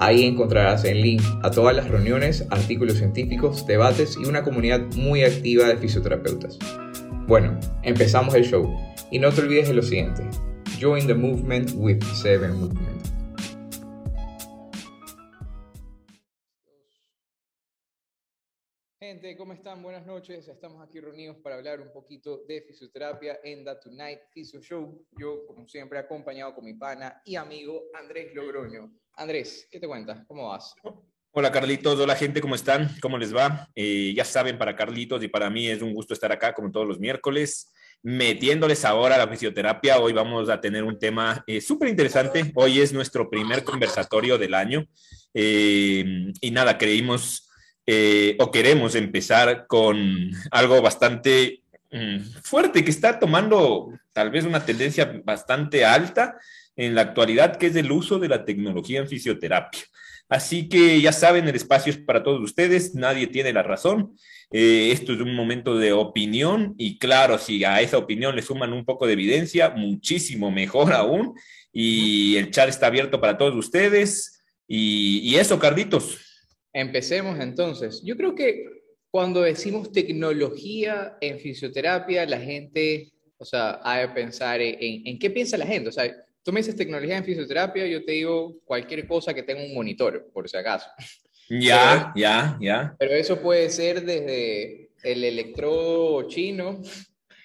Ahí encontrarás el link a todas las reuniones, artículos científicos, debates y una comunidad muy activa de fisioterapeutas. Bueno, empezamos el show y no te olvides de lo siguiente. Join the movement with Seven Movement. Gente, ¿cómo están? Buenas noches. Estamos aquí reunidos para hablar un poquito de fisioterapia en The Tonight Physio Show. Yo, como siempre, acompañado con mi pana y amigo Andrés Logroño. Andrés, ¿qué te cuentas? ¿Cómo vas? Hola Carlitos, hola gente, ¿cómo están? ¿Cómo les va? Eh, ya saben, para Carlitos y para mí es un gusto estar acá como todos los miércoles, metiéndoles ahora a la fisioterapia. Hoy vamos a tener un tema eh, súper interesante. Hoy es nuestro primer conversatorio del año. Eh, y nada, creímos eh, o queremos empezar con algo bastante mm, fuerte que está tomando tal vez una tendencia bastante alta en la actualidad, que es el uso de la tecnología en fisioterapia. Así que ya saben, el espacio es para todos ustedes, nadie tiene la razón. Eh, esto es un momento de opinión y claro, si a esa opinión le suman un poco de evidencia, muchísimo mejor aún. Y el chat está abierto para todos ustedes. Y, eso, Carlitos. Empecemos entonces. Yo creo que cuando decimos tecnología en fisioterapia, la gente, o sea, ha de pensar en, en, qué piensa la gente. O sea, tú me dices tecnología en fisioterapia, yo te digo cualquier cosa que tenga un monitor, por si acaso. Ya, ya, ya. Pero eso puede ser desde el electrodo chino,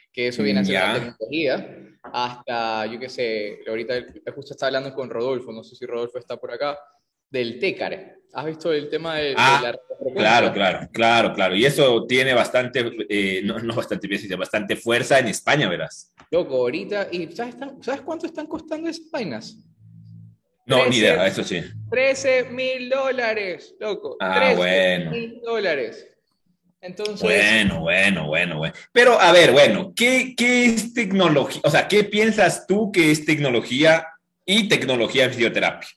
que eso viene a ser la tecnología, hasta, yo qué sé, ahorita justo estaba hablando con Rodolfo, no sé si Rodolfo está por acá, del TECAR. ¿Has visto el tema de, ah, la Claro, claro, claro, claro. Y eso tiene bastante, eh, no, no, bastante, bastante fuerza en España, verás. Loco, ahorita, ¿y sabes, sabes cuánto están costando esas vainas? No, 13, ni idea, eso sí. 13 mil dólares, loco. Ah, 13 bueno. mil dólares. Entonces... Bueno, bueno, bueno, bueno. Pero, a ver, bueno, ¿qué, ¿qué es tecnología? O sea, ¿qué piensas tú que es tecnología y tecnología en fisioterapia?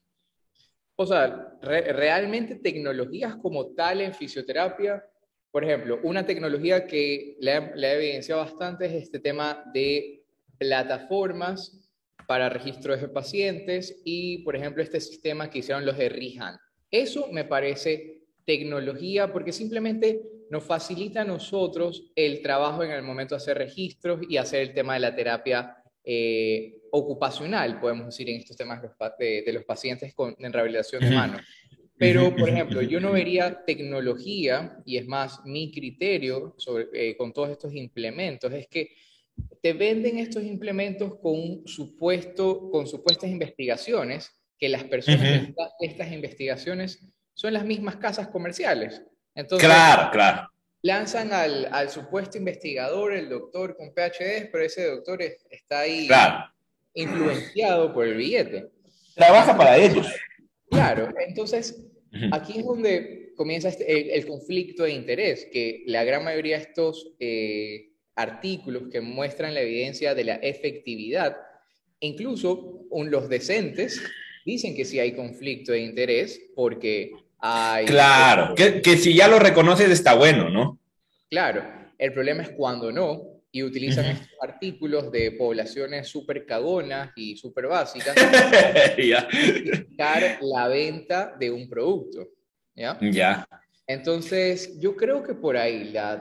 O sea, re realmente tecnologías como tal en fisioterapia, por ejemplo, una tecnología que le ha evidenciado bastante es este tema de plataformas para registros de pacientes y, por ejemplo, este sistema que hicieron los de Rihan. Eso me parece tecnología porque simplemente nos facilita a nosotros el trabajo en el momento de hacer registros y hacer el tema de la terapia eh, ocupacional, podemos decir, en estos temas de, de los pacientes con, en rehabilitación de. Pero, por ejemplo, yo no vería tecnología, y es más mi criterio sobre, eh, con todos estos implementos, es que te venden estos implementos con, supuesto, con supuestas investigaciones, que las personas uh -huh. de estas investigaciones son las mismas casas comerciales. Entonces, claro, claro. Lanzan al, al supuesto investigador, el doctor con PhD, pero ese doctor es, está ahí claro. influenciado por el billete. Trabaja para ellos. Claro, entonces aquí es donde comienza este, el, el, conflicto de interés, que la gran mayoría de estos eh, artículos que muestran la evidencia de la efectividad, incluso los decentes dicen que sí hay conflicto de interés porque Claro, que, que si ya lo reconoces está bueno, ¿no? Claro, el problema es cuando no, y utilizan uh -huh. estos artículos de poblaciones súper cagonas y súper básicas para la venta de un producto. ¿Ya? Ya. Entonces, yo creo que por ahí la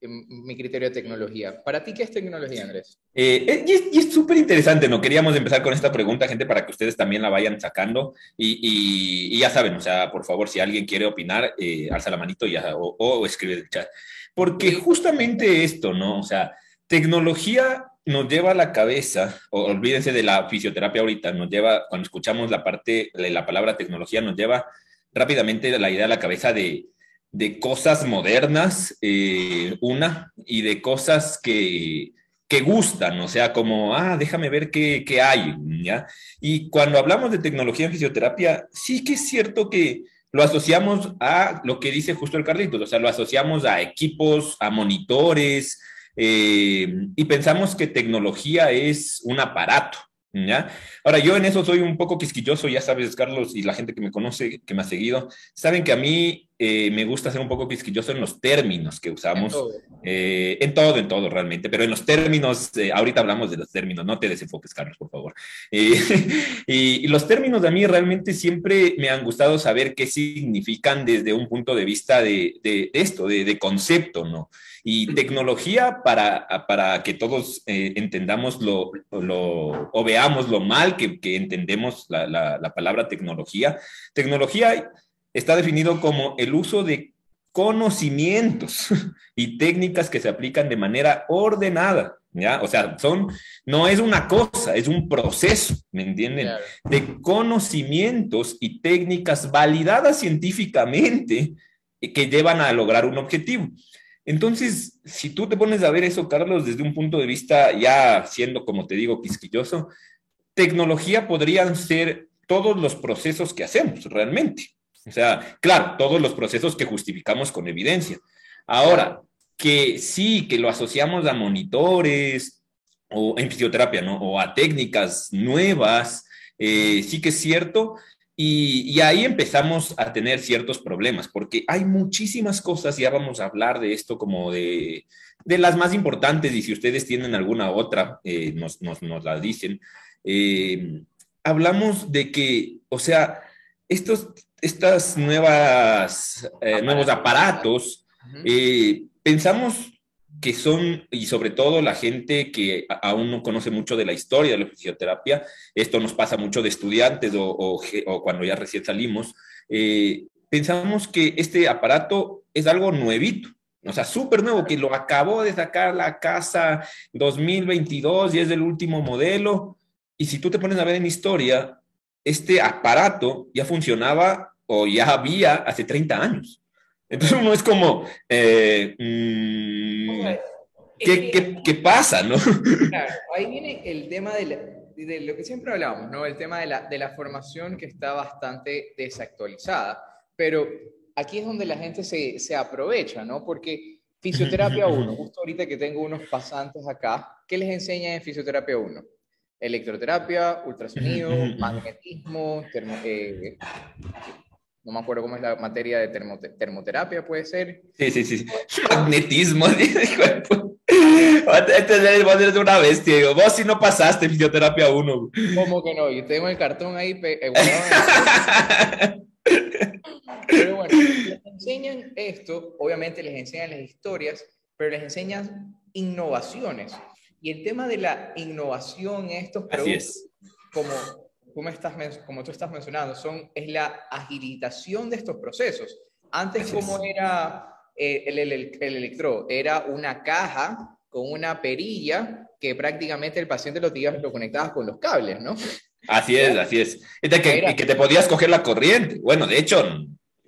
mi criterio de tecnología. ¿Para ti qué es tecnología, Andrés? Eh, y es súper interesante, ¿no? Queríamos empezar con esta pregunta, gente, para que ustedes también la vayan sacando. Y, y, y ya saben, o sea, por favor, si alguien quiere opinar, eh, alza la manito ya, o, o escribe el chat. Porque justamente esto, ¿no? O sea, tecnología nos lleva a la cabeza, o olvídense de la fisioterapia ahorita, nos lleva, cuando escuchamos la parte, la palabra tecnología, nos lleva rápidamente la idea a la cabeza de, de cosas modernas, eh, una, y de cosas que, que gustan, o sea, como, ah, déjame ver qué, qué hay, ¿ya? Y cuando hablamos de tecnología en fisioterapia, sí que es cierto que lo asociamos a lo que dice justo el Carlitos, o sea, lo asociamos a equipos, a monitores, eh, y pensamos que tecnología es un aparato, ¿ya? Ahora, yo en eso soy un poco quisquilloso, ya sabes, Carlos, y la gente que me conoce, que me ha seguido, saben que a mí eh, me gusta ser un poco quisquilloso en los términos que usamos, en todo, eh, en, todo en todo, realmente, pero en los términos, eh, ahorita hablamos de los términos, no te desenfoques, Carlos, por favor. y, y, los términos a mí realmente siempre me han gustado saber qué significan desde un punto de vista de, de, de esto, de, de concepto, ¿no? Y tecnología para, para que todos eh, entendamos lo, lo, o veamos lo mal que, que entendemos la, la, la, palabra tecnología. Tecnología está definido como el uso de conocimientos y técnicas que se aplican de manera ordenada. ¿Ya? O sea, son, no es una cosa, es un proceso, ¿me entienden? Claro. De conocimientos y técnicas validadas científicamente que llevan a lograr un objetivo. Entonces, si tú te pones a ver eso, Carlos, desde un punto de vista ya siendo, como te digo, quisquilloso, tecnología podrían ser todos los procesos que hacemos realmente. O sea, claro, todos los procesos que justificamos con evidencia. Ahora, que sí, que lo asociamos a monitores o en fisioterapia, ¿no? O a técnicas nuevas, eh, sí que es cierto, y, y, ahí empezamos a tener ciertos problemas, porque hay muchísimas cosas, ya vamos a hablar de esto como de, de las más importantes, y si ustedes tienen alguna otra, eh, nos, nos, nos, la dicen. Eh, hablamos de que, o sea, estos, estas nuevas, eh, nuevos aparatos, pensamos que son, y sobre todo la gente que aún no conoce mucho de la historia de la fisioterapia, esto nos pasa mucho de estudiantes o, o, o cuando ya recién salimos, eh, pensamos que este aparato es algo nuevito, o sea, súper nuevo, que lo acabó de sacar la casa 2022 y es del último modelo. Y si tú te pones a ver en historia, este aparato ya funcionaba o ya había hace 30 años. Entonces uno es como, eh, mmm, ¿qué, qué, ¿qué, pasa? ¿no? Claro, ahí viene el tema de, la, de, lo que siempre hablamos, ¿no? El tema de la, de la formación que está bastante desactualizada, pero aquí es donde la gente se, se aprovecha, ¿no? Porque fisioterapia 1, justo ahorita que tengo unos pasantes acá, ¿qué les enseña en fisioterapia 1? Electroterapia, ultrasonido, magnetismo, termo, eh, no me acuerdo cómo es la materia de termote termoterapia, puede ser. Sí, sí, sí. Magnetismo. Este es una bestia. Digo, vos si no pasaste fisioterapia 1. ¿Cómo que no? Yo tengo el cartón ahí eh, Pero bueno, les enseñan esto, obviamente les enseñan las historias, pero les enseñan innovaciones. Y el tema de la innovación en estos productos, como como, estás, como tú estás mencionando, son, es la agilización de estos procesos. Antes, como era eh, el, el, el, el electrodo? Era una caja con una perilla que prácticamente el paciente lo, lo conectabas con los cables, ¿no? Así es, así es. Y que, Era, que, te podías coger la corriente. Bueno, de hecho,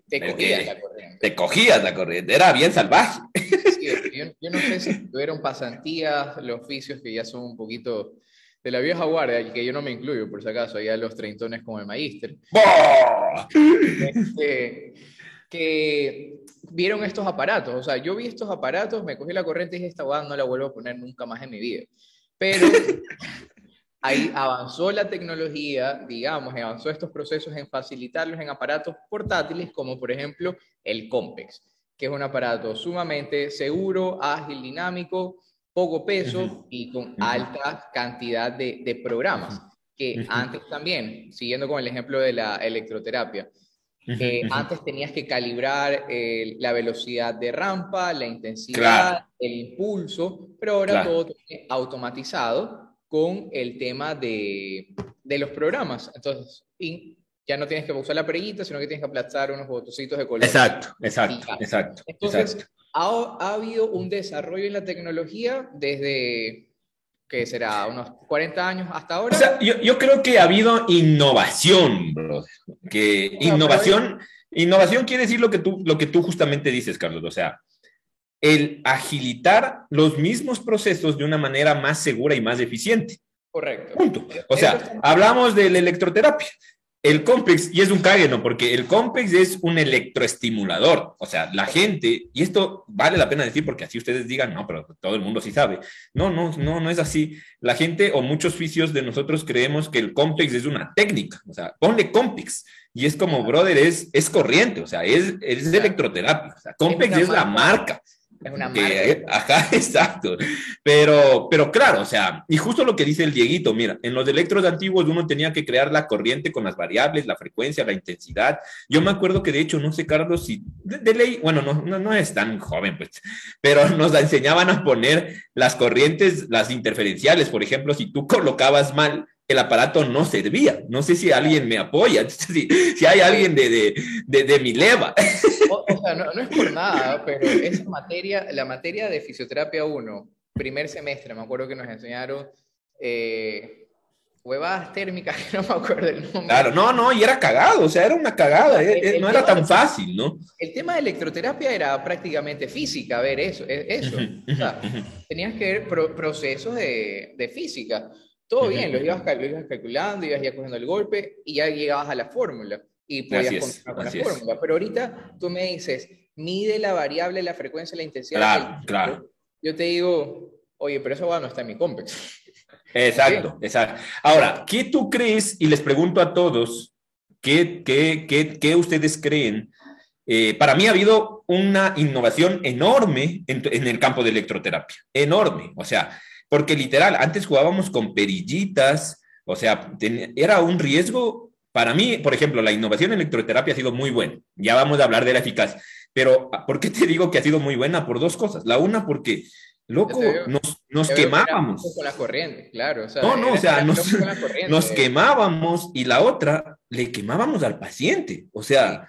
te cogías la corriente. Te cogías la corriente. Era bien salvaje. Sí, yo, yo, no sé si tuvieron pasantías, los oficios que ya son un poquito de la vieja guardia, que yo no me incluyo, por si acaso, allá los treintones como el magíster. Este, que vieron estos aparatos. O sea, yo vi estos aparatos, me cogí la corriente y dije, esta guada no la vuelvo a poner nunca más en mi vida. Pero ahí avanzó la tecnología, digamos, avanzó estos procesos en facilitarlos en aparatos portátiles, como por ejemplo el Compex, que es un aparato sumamente seguro, ágil, dinámico, poco peso uh -huh. y con uh -huh. alta cantidad de, de programas, que uh -huh. antes también, siguiendo con el ejemplo de la electroterapia, eh, antes tenías que calibrar eh, la velocidad de rampa, la intensidad, claro. el impulso, pero ahora claro. todo automatizado con el tema de, de los programas. Entonces, y ya no tienes que usar la perillita, sino que tienes que aplastar unos botoncitos de color. Exacto, exacto, exacto. Entonces, exacto. Ha, ha, habido un desarrollo en la tecnología desde, ¿qué será? Unos 40 años hasta ahora. O sea, yo, yo creo que ha habido innovación, bro. Que no, innovación, innovación quiere decir lo que, tú, lo que tú justamente dices, Carlos. O sea, el agilitar los mismos procesos de una manera más segura y más eficiente. Correcto. Punto. O sea, hablamos de la electroterapia. El complex, y es un cague, ¿no? Porque el complex es un electroestimulador. O sea, la gente, y esto vale la pena decir porque así ustedes digan, no, pero todo el mundo sí sabe. No, no, no, no es así. La gente o muchos fisios de nosotros creemos que el complex es una técnica. O sea, ponle complex. Y es como, brother, es, es corriente, o sea, es, es electroterapia. O sea, complex es, la marca. Es una marca. ajá, exacto. Pero, pero claro, o sea, y justo lo que dice el Dieguito, mira, en los electros antiguos uno tenía que crear la corriente con las variables, la frecuencia, la intensidad. Yo me acuerdo que de hecho, no sé, Carlos, si de, ley, bueno, no, no, no, es tan joven, pues, pero nos enseñaban a poner las corrientes, las interferenciales, por ejemplo, si tú colocabas mal, el aparato no servía. No sé si alguien me apoya, si, si hay alguien de, de, de, de mi leva. O, sea, no, no, es por nada, pero esa materia, la materia de fisioterapia 1, primer semestre, me acuerdo que nos enseñaron eh, huevadas térmicas, que no me acuerdo el nombre. Claro, no, no, y era cagado, o sea, era una cagada, el, el, no era tan fácil, ¿no? El tema de electroterapia era prácticamente física, ver eso, eso. O sea, tenías que ver pro, procesos de, de física. Todo bien, lo ibas, lo ibas calculando, ibas ya cogiendo el golpe y ya llegabas a la fórmula y podías continuar con la fórmula. Pero ahorita tú me dices, mide la variable, la frecuencia, la intensidad. Claro, claro. Yo te digo, oye, pero eso va, no está en mi complex. Exacto, exacto. Ahora, ¿qué tú crees? Y les pregunto a todos, ¿qué, qué, qué, qué ustedes creen? Eh, para mí ha habido una innovación enorme en, en, el campo de electroterapia, enorme. O sea, porque literal, antes jugábamos con perillitas, o sea, ten, era un riesgo. Para mí, por ejemplo, la innovación en electroterapia ha sido muy buena. Ya vamos a hablar de la eficacia. Pero, ¿por qué te digo que ha sido muy buena? Por dos cosas. La una, porque, loco, nos, nos quemábamos. Con la corriente, claro. O sea, no, no, o sea, nos, nos, quemábamos y la otra, le quemábamos al paciente. O sea, sí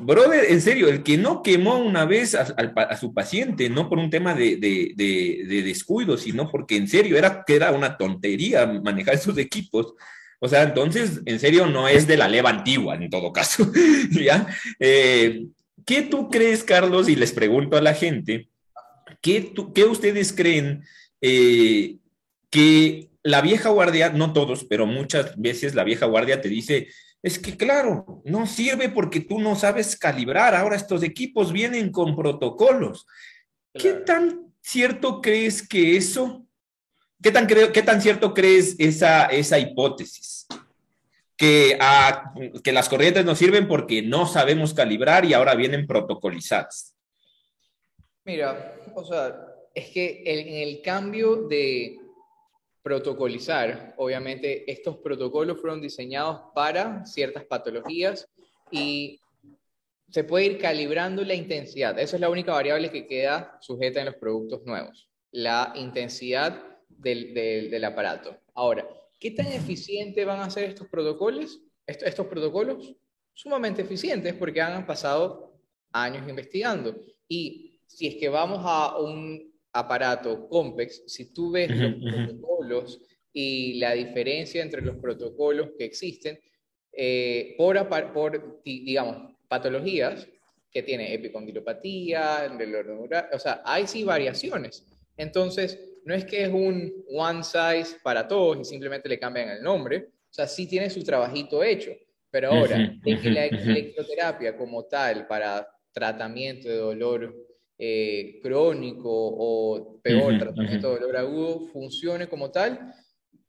Brother, en serio, el que no quemó una vez a, su paciente, no por un tema de, de, de, de, descuido, sino porque en serio era era una tontería manejar esos equipos. O sea, entonces, en serio, no es de la leva antigua, en todo caso. ¿ya? Eh, ¿Qué tú crees, Carlos? Y les pregunto a la gente, ¿qué, tú, qué ustedes creen eh, que la vieja guardia, no todos, pero muchas veces la vieja guardia te dice, es que claro, no sirve porque tú no sabes calibrar. Ahora estos equipos vienen con protocolos. Claro. ¿Qué tan cierto crees que eso? ¿Qué tan, creo, qué tan cierto crees esa, esa hipótesis? Que, ah, que las corrientes no sirven porque no sabemos calibrar y ahora vienen protocolizadas. Mira, o sea, es que en el cambio de, protocolizar. Obviamente, estos protocolos fueron diseñados para ciertas patologías y se puede ir calibrando la intensidad. Esa es la única variable que queda sujeta en los productos nuevos, la intensidad del, aparato. Ahora, ¿qué tan eficientes van a ser estos protocolos? Estos protocolos sumamente eficientes porque han pasado años investigando. Y si es que vamos a un aparato complex, si tú ves los protocolos y la diferencia entre los protocolos que existen, eh, por, por, digamos, patologías que tiene epicondilopatía, o sea, hay sí variaciones. Entonces, no es que es un one size para todos y simplemente le cambian el nombre, o sea, sí tiene su trabajito hecho, pero ahora, de que la electroterapia como tal para tratamiento de dolor eh, crónico o peor, uh -huh, tratamiento uh -huh. de dolor agudo, funcione como tal,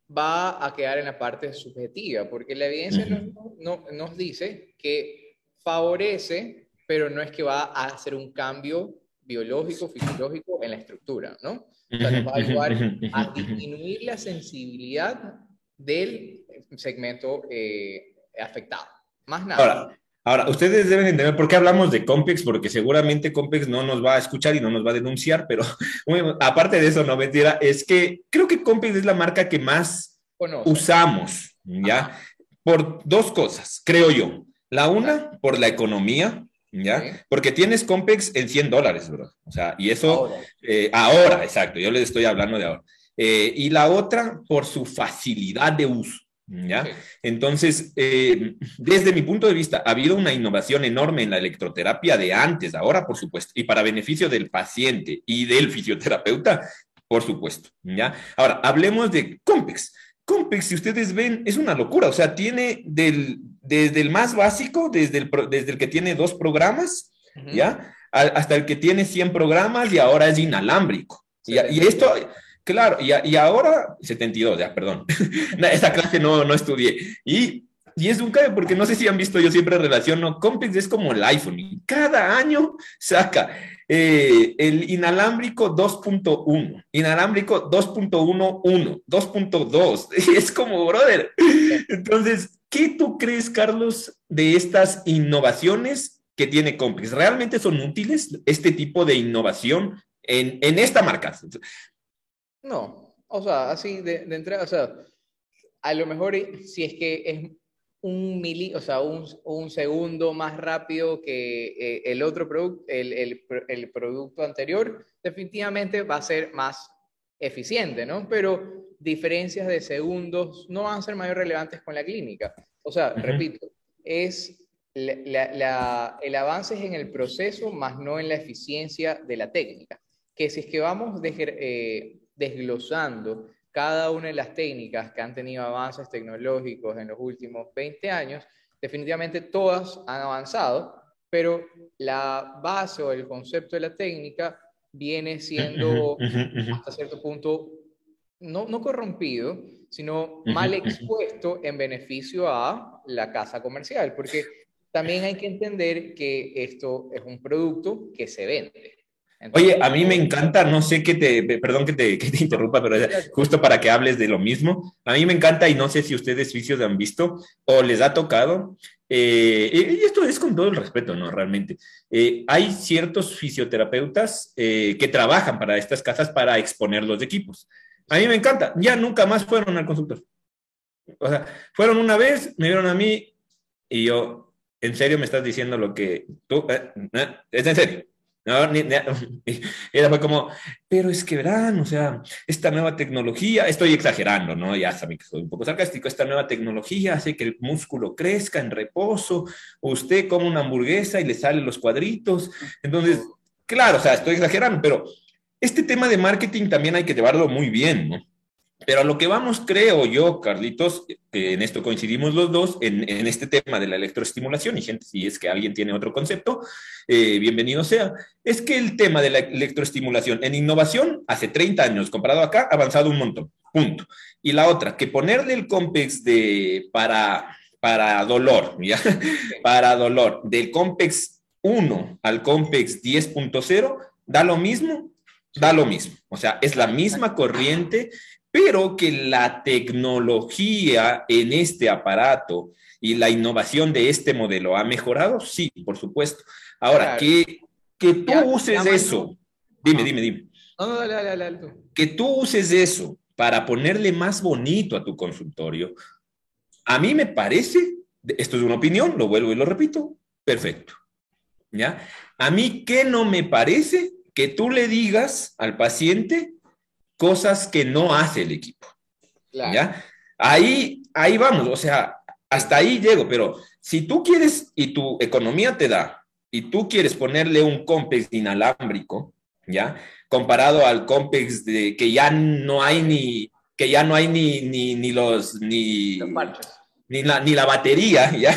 va a quedar en la parte subjetiva, porque la evidencia uh -huh. no, no, nos dice que favorece, pero no es que va a hacer un cambio biológico, fisiológico en la estructura, ¿no? O sea, nos va a ayudar a disminuir la sensibilidad del segmento eh, afectado. Más nada. Ahora, Ahora, ustedes deben entender por qué hablamos de Compex, porque seguramente Compex no nos va a escuchar y no nos va a denunciar, pero bueno, aparte de eso, no mentira, es que creo que Compex es la marca que más usamos, ¿ya? Ajá. Por dos cosas, creo yo. La una, por la economía, ¿ya? Sí. Porque tienes Compex en 100 dólares, bro. O sea, y eso, ahora, eh, ahora exacto, yo les estoy hablando de ahora. Eh, y la otra, por su facilidad de uso. ¿Ya? Entonces, eh, desde mi punto de vista, ha habido una innovación enorme en la electroterapia de antes, ahora, por supuesto, y para beneficio del paciente y del fisioterapeuta, por supuesto. ¿ya? Ahora, hablemos de Compex. Compex, si ustedes ven, es una locura, o sea, tiene del, desde el más básico, desde el, desde el que tiene dos programas, ¿ya? hasta el que tiene 100 programas y ahora es inalámbrico. y, esto, claro, y, y, ahora, 72, ya, perdón, esta clase no, no estudié. Y, y es un cae porque no sé si han visto, yo siempre relaciono, Compex es como el iPhone, y cada año saca eh, el inalámbrico 2.1, inalámbrico 2.11, 2.2, es como, brother. Entonces, ¿qué tú crees, Carlos, de estas innovaciones que tiene Complex. ¿Realmente son útiles este tipo de innovación en, en esta marca? No, o sea, así de, de, entrada, o sea, a lo mejor si es que es un mili, o sea, un, un segundo más rápido que eh, el otro producto, el, el, el, producto anterior, definitivamente va a ser más eficiente, ¿no? Pero diferencias de segundos no van a ser más relevantes con la clínica. O sea, repito, es el avance es en el proceso, más no en la eficiencia de la técnica. Que si es que vamos eh, desglosando cada una de las técnicas que han tenido avances tecnológicos en los últimos 20 años, definitivamente todas han avanzado, pero la base o el concepto de la técnica viene siendo hasta cierto punto no, no corrompido, sino mal expuesto en beneficio a la casa comercial, porque también hay que entender que esto es un producto que se vende. Oye, a mí me encanta, no sé qué te, perdón que te, que te interrumpa, pero justo para que hables de lo mismo, a mí me encanta y no sé si ustedes vicios han visto o les ha tocado, eh, y esto es con todo el respeto, ¿no? Realmente. Eh, hay ciertos fisioterapeutas eh, que trabajan para estas casas para exponer los equipos. A mí me encanta, ya nunca más fueron al consultor. O sea, fueron una vez, me vieron a mí y yo, ¿en serio me estás diciendo lo que tú, eh, eh, es en serio? No, ni, y era fue como, pero es que verán, o sea, esta nueva tecnología, estoy exagerando, ¿no? Ya saben que soy un poco sarcástico, esta nueva tecnología hace que el músculo crezca en reposo, usted come una hamburguesa y le salen los cuadritos, entonces, claro, o sea, estoy exagerando, pero este tema de marketing también hay que llevarlo muy bien, ¿no? Pero a lo que vamos, creo yo, Carlitos, que en esto coincidimos los dos, en, en, este tema de la electroestimulación, y gente, si es que alguien tiene otro concepto, eh, bienvenido sea, es que el tema de la electroestimulación en innovación, hace 30 años comparado acá, ha avanzado un montón, punto. Y la otra, que ponerle el COMPEX de, para, para dolor, ¿ya? para dolor, del COMPEX 1 al COMPEX 10.0, da lo mismo, da lo mismo. O sea, es la misma corriente pero que la tecnología en este aparato y la innovación de este modelo ha mejorado, sí, por supuesto. Ahora, que, que tú uses eso, dime, dime, dime. No, dale, dale, dale, que tú uses eso para ponerle más bonito a tu consultorio, a mí me parece, esto es una opinión, lo vuelvo y lo repito, perfecto. ¿Ya? A mí, ¿qué no me parece? Que tú le digas al paciente, cosas que no hace el equipo. ¿Ya? Ahí, ahí vamos, o sea, hasta ahí llego, pero si tú quieres y tu economía te da y tú quieres ponerle un complex inalámbrico, ¿ya? Comparado al complex de que ya no hay ni que ya no hay ni, ni, ni los ni, ni, la, ni la batería, ¿ya?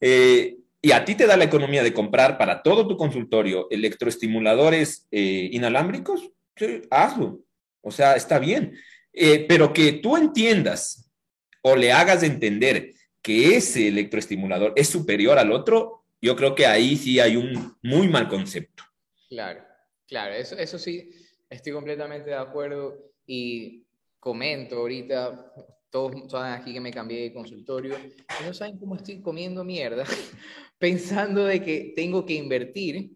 Eh, y a ti te da la economía de comprar para todo tu consultorio electroestimuladores eh, inalámbricos, hazlo. O sea, está bien. Eh, pero que tú entiendas o le hagas entender que ese electroestimulador es superior al otro, yo creo que ahí sí hay un muy mal concepto. Claro, claro, eso, eso sí, estoy completamente de acuerdo y comento ahorita, todos saben aquí que me cambié de consultorio, no saben cómo estoy comiendo mierda, pensando de que tengo que invertir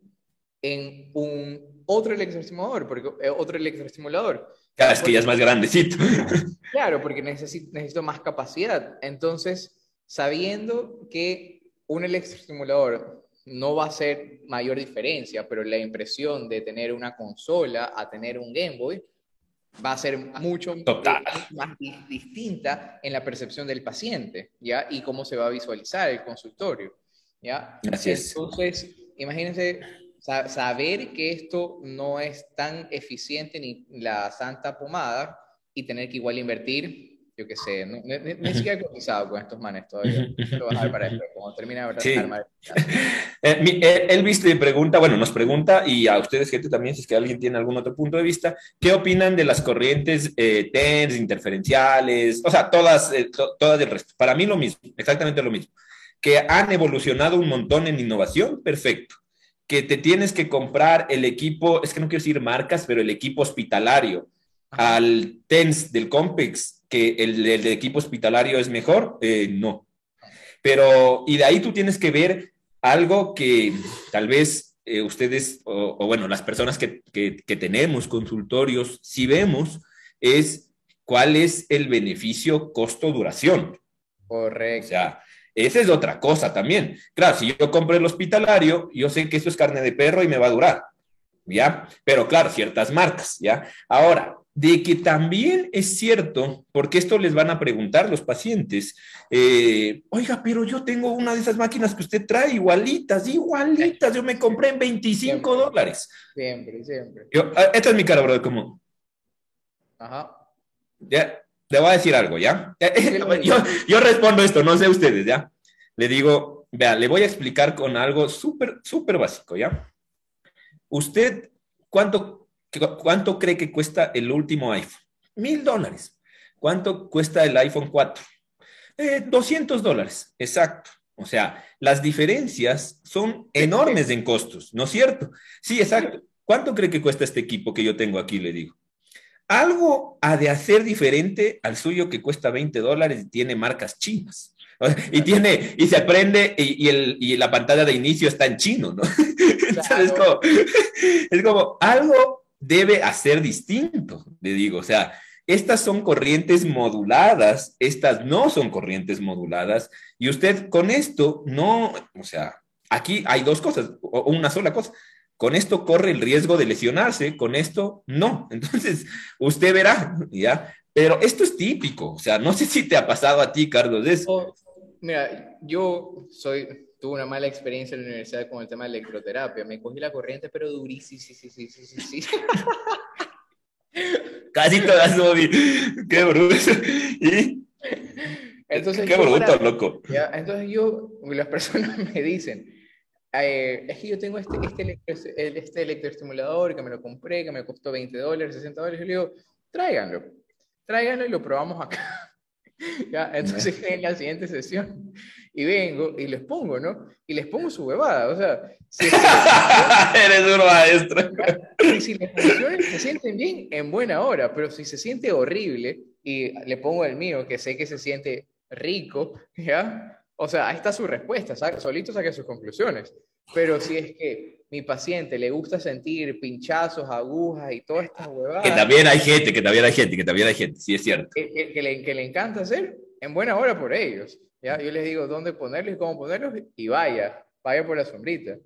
en un otro electroestimulador, porque, eh, otro electroestimulador. Cada vez que ya es más grandecito. Claro, porque necesito, necesito más capacidad. Entonces, sabiendo que un electroestimulador no va a ser mayor diferencia, pero la impresión de tener una consola a tener un Game Boy, va a ser mucho más distinta en la percepción del paciente, ¿ya? Y cómo se va a visualizar el consultorio, ¿ya? Entonces, imagínense saber que esto no es tan eficiente ni la santa pomada y tener que igual invertir yo qué sé, ni, siquiera he cotizado con estos manes todavía. Lo vas a ver para esto, cuando termina de sí. eh, eh, Elvis te pregunta, bueno, nos pregunta, y a ustedes, gente, también, si es que alguien tiene algún otro punto de vista, ¿qué opinan de las corrientes eh, TENS, interferenciales? O sea, todas, eh, todas del resto. Para mí lo mismo, exactamente lo mismo. Que han evolucionado un montón en innovación, perfecto. Que te tienes que comprar el equipo, es que no quiero decir marcas, pero el equipo hospitalario al TENS del Compex que el, el equipo hospitalario es mejor, eh, no. Pero, y de ahí tú tienes que ver algo que tal vez eh, ustedes, o, bueno, las personas que, que, tenemos consultorios, si vemos, es cuál es el beneficio costo-duración. Correcto. O sea, esa es otra cosa también. Claro, si yo compro el hospitalario, yo sé que eso es carne de perro y me va a durar, ¿ya? Pero claro, ciertas marcas, ¿ya? Ahora, de que también es cierto, porque esto les van a preguntar los pacientes, eh, oiga, pero yo tengo una de esas máquinas que usted trae igualitas, igualitas, yo me compré en 25 dólares. Siempre, siempre. Ah, esta es mi cara, bro, como... Ajá. Ya, le voy a decir algo, ¿ya? Yo, yo respondo esto, no sé ustedes, ¿ya? Le digo, vea, le voy a explicar con algo súper, súper básico, ¿ya? Usted, ¿cuánto ¿Cuánto cree que cuesta el último iPhone? Mil dólares. ¿Cuánto cuesta el iPhone 4? 200 eh, dólares, exacto. O sea, las diferencias son enormes en costos, ¿no es cierto? Sí, exacto. ¿Cuánto cree que cuesta este equipo que yo tengo aquí? Le digo. Algo ha de hacer diferente al suyo que cuesta 20 dólares y tiene marcas chinas. Y tiene, y se aprende, y, el, y la pantalla de inicio está en chino, ¿no? es, como, es como algo debe hacer distinto, le digo. O sea, estas son corrientes moduladas, estas no son corrientes moduladas, y usted con esto no, o sea, aquí hay dos cosas, o una sola cosa. Con esto corre el riesgo de lesionarse, con esto no. Entonces, usted verá, ¿ya? Pero esto es típico, o sea, no sé si te ha pasado a ti, Carlos, eso. Oh, mira, yo soy, tuve una mala experiencia en la universidad con el tema de electroterapia. Me cogí la corriente, pero durísimo, sí, sí, sí, sí, sí, sí. Casi todas, Bobby. Qué bruto. ¿Y? Entonces, Qué bruto, loco. ¿ya? Entonces yo, las personas me dicen, eh, es que yo tengo este, este, este electroestimulador que me lo compré, que me costó 20 dólares, 60 dólares. Yo le digo, tráiganlo, tráiganlo y lo probamos acá. ¿Ya? Entonces en la siguiente sesión y vengo y les pongo, ¿no? Y les pongo su huevada, o sea... Si Eres un maestro. Y si les funciona, se sienten bien en buena hora, pero si se siente horrible y le pongo el mío, que sé que se siente rico, ¿ya? O sea, ahí está su respuesta, solito saque sus conclusiones. Pero si es que mi paciente le gusta sentir pinchazos, agujas y todas estas huevadas. Que también hay gente, que también hay gente, que también hay gente, sí es cierto. Que, le, que le, encanta hacer, en buena hora por ellos. ¿ya? Yo les digo dónde ponerlos y cómo ponerlos y vaya, vaya por la sombrita.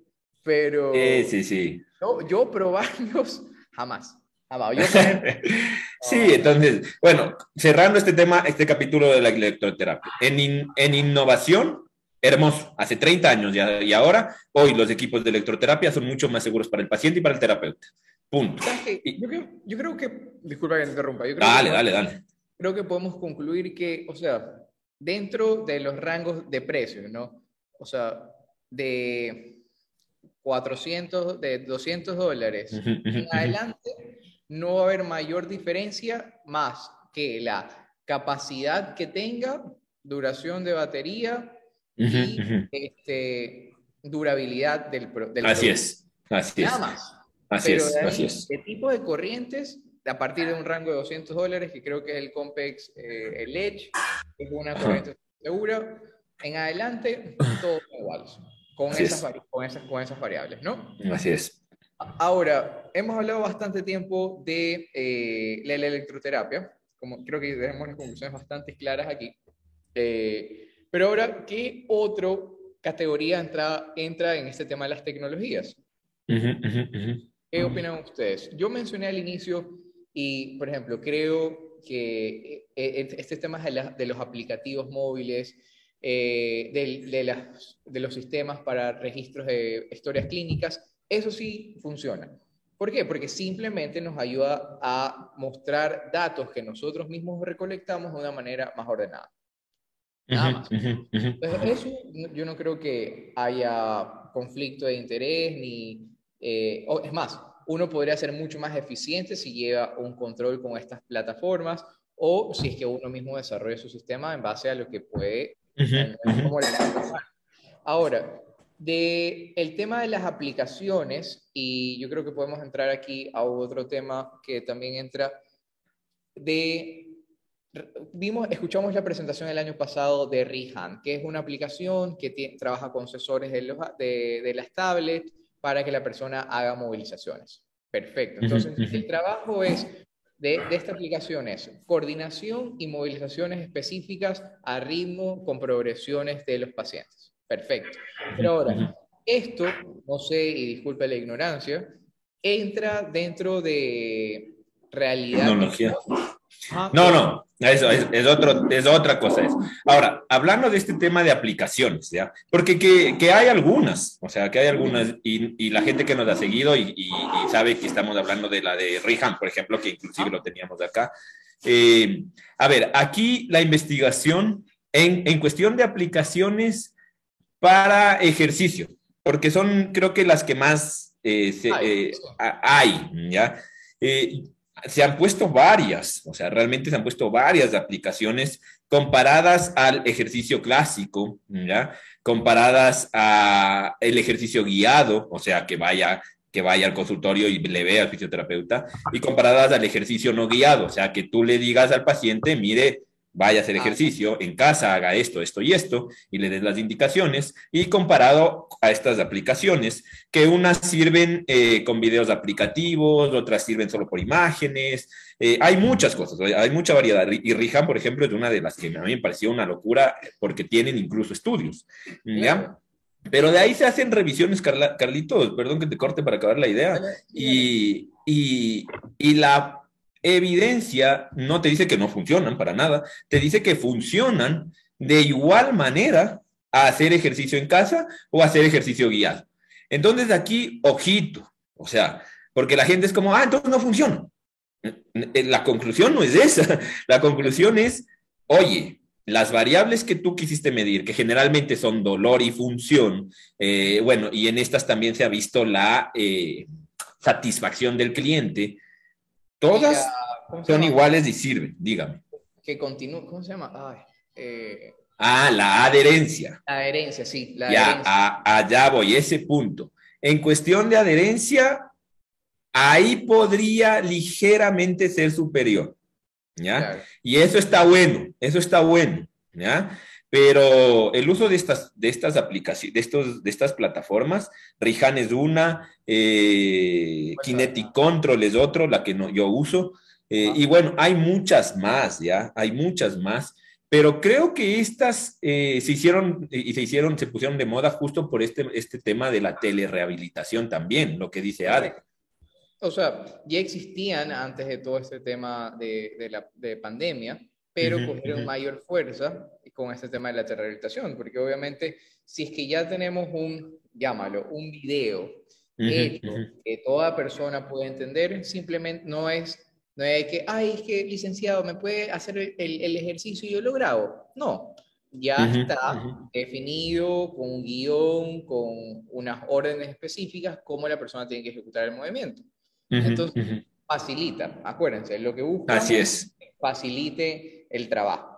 Pero. Sí, sí, sí. Yo, yo probarlos, jamás. jamás. Yo sí, entonces, bueno, cerrando este tema, este capítulo de la electroterapia. En, en innovación, hermoso, hace 30 años ya, y ahora, hoy los equipos de electroterapia son mucho más seguros para el paciente y para el terapeuta. Punto. Yo creo, yo creo que, disculpa que te interrumpa. Yo creo dale, dale, dale. Creo que podemos concluir que, o sea, dentro de los rangos de precios, ¿no? O sea, de 400, de 200 dólares en adelante, no va a haber mayor diferencia más que la capacidad que tenga, duración de batería, y este, durabilidad del, del así es, así Nada es. más. Así es, así es. De tipo de corrientes, a partir de un rango de 200 dólares, que creo que es el Compex, eh, el Edge, es una corriente segura. En adelante, todo igual, con esas, con, esas, con esas variables, ¿no? Así es. Ahora, hemos hablado bastante tiempo de eh, la, electroterapia, como creo que tenemos las conclusiones bastante claras aquí. Eh, pero ahora, ¿qué otra categoría entra, entra en este tema de las tecnologías? ¿Qué opinan ustedes? Yo mencioné al inicio Y, por ejemplo, creo que este tema de, de los aplicativos móviles, de, de, las, de los sistemas para registros de historias clínicas, eso sí funciona. ¿Por qué? Porque simplemente nos ayuda a mostrar datos que nosotros mismos recolectamos de una manera más ordenada. Nada más. eso yo no creo que haya conflicto de interés ni... Eh, es más, uno podría ser mucho más eficiente si lleva un control con estas plataformas o si es que uno mismo desarrolla su sistema en base a lo que puede... Ahora, de el tema de las aplicaciones, y yo creo que podemos entrar aquí a otro tema que también entra, de, vimos, escuchamos la presentación el año pasado de Rihan, que es una aplicación que trabaja con sensores de, los, de, de las tablets para que la persona haga movilizaciones. Perfecto. Entonces, el trabajo es de, de, esta aplicación es coordinación y movilizaciones específicas a ritmo con progresiones de los pacientes. Perfecto. Pero ahora, esto, no sé, y disculpe la ignorancia, entra dentro de realidad. Tecnología. No, no, eso es, otro, es otra cosa. Eso. Ahora, hablando de este tema de aplicaciones, ¿ya? Porque que, que hay algunas, o sea, que hay algunas, y, y la gente que nos ha seguido y, y, sabe que estamos hablando de la de Rihan, por ejemplo, que inclusive lo teníamos acá. Eh, a ver, aquí la investigación en, en cuestión de aplicaciones para ejercicio, porque son creo que las que más eh, eh, hay, ¿ya? Eh, se han puesto varias, o sea, realmente se han puesto varias aplicaciones comparadas al ejercicio clásico, ¿ya? Comparadas a el ejercicio guiado, o sea, que vaya que vaya al consultorio y le vea al fisioterapeuta, y comparadas al ejercicio no guiado, o sea, que tú le digas al paciente, mire, vaya a hacer ah, ejercicio, en casa haga esto, esto y esto, y le des las indicaciones, y comparado a estas aplicaciones, que unas sirven eh, con videos aplicativos, otras sirven solo por imágenes, eh, hay muchas cosas, hay mucha variedad, y Rihan, por ejemplo, es una de las que a mí me pareció una locura, porque tienen incluso estudios, ¿ya? Pero de ahí se hacen revisiones, Carlitos, perdón que te corte para acabar la idea, y, y, y la evidencia no te dice que no funcionan para nada, te dice que funcionan de igual manera a hacer ejercicio en casa o hacer ejercicio guiado. Entonces aquí, ojito, o sea, porque la gente es como, ah, entonces no funciona. La conclusión no es esa, la conclusión es, oye, las variables que tú quisiste medir, que generalmente son dolor y función, eh, bueno, y en estas también se ha visto la eh, satisfacción del cliente, Todas son iguales y sirven, dígame. Que continúe, ¿cómo se llama? Eh, ah, la adherencia. La adherencia, sí. La ya, allá voy, ese punto. En cuestión de adherencia, ahí podría ligeramente ser superior. ¿Ya? Y eso está bueno, eso está bueno. ¿Ya? Pero el uso de estas, de estas aplicaciones, de, estos, de estas plataformas, Rihan es una, eh, Kinetic Control es otro, la que no, yo uso. Eh, y bueno, hay muchas más, ¿ya? Hay muchas más. Pero creo que estas eh, se hicieron y se hicieron, se pusieron de moda justo por este, este tema de la telerehabilitación también, lo que dice Ade. O sea, ya existían antes de todo este tema de, de la de pandemia, pero cogieron mayor fuerza con este tema de la rehabilitación, porque obviamente si es que ya tenemos un, llámalo, un video que toda persona puede entender, simplemente no es, no es que, ay, es que licenciado, ¿me puede hacer el, el, ejercicio y yo lo grabo? No, ya está definido con un guion, con unas órdenes específicas, cómo la persona tiene que ejecutar el movimiento. Entonces, facilita, acuérdense, lo que busca Así es. facilite el trabajo.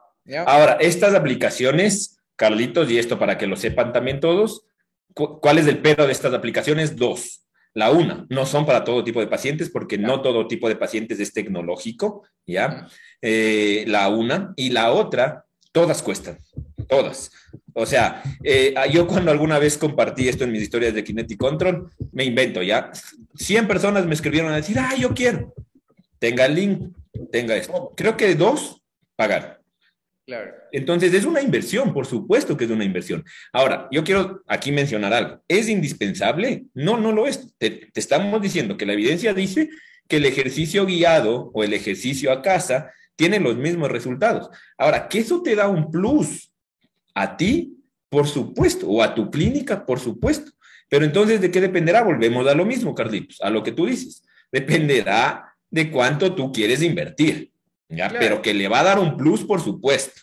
Ahora, estas aplicaciones, Carlitos, y esto para que lo sepan también todos, ¿cuál es el pero de estas aplicaciones? Dos. La una, no son para todo tipo de pacientes porque no todo tipo de pacientes es tecnológico, ¿ya? Eh, la una. Y la otra, todas cuestan, todas. O sea, eh, yo cuando alguna vez compartí esto en mis historias de Kinetic Control, me invento, ¿ya? 100 personas me escribieron a decir, ah, yo quiero. Tenga el link, tenga esto. Creo que dos, pagar. Entonces es una inversión, por supuesto que es una inversión. Ahora, yo quiero aquí mencionar algo. ¿Es indispensable? No, no lo es. Te, estamos diciendo que la evidencia dice que el ejercicio guiado o el ejercicio a casa tiene los mismos resultados. Ahora, que eso te da un plus a ti, por supuesto, o a tu clínica, por supuesto. Pero entonces, ¿de qué dependerá? Volvemos a lo mismo, Carlitos, a lo que tú dices. Dependerá de cuánto tú quieres invertir, ¿ya? Pero que le va a dar un plus, por supuesto.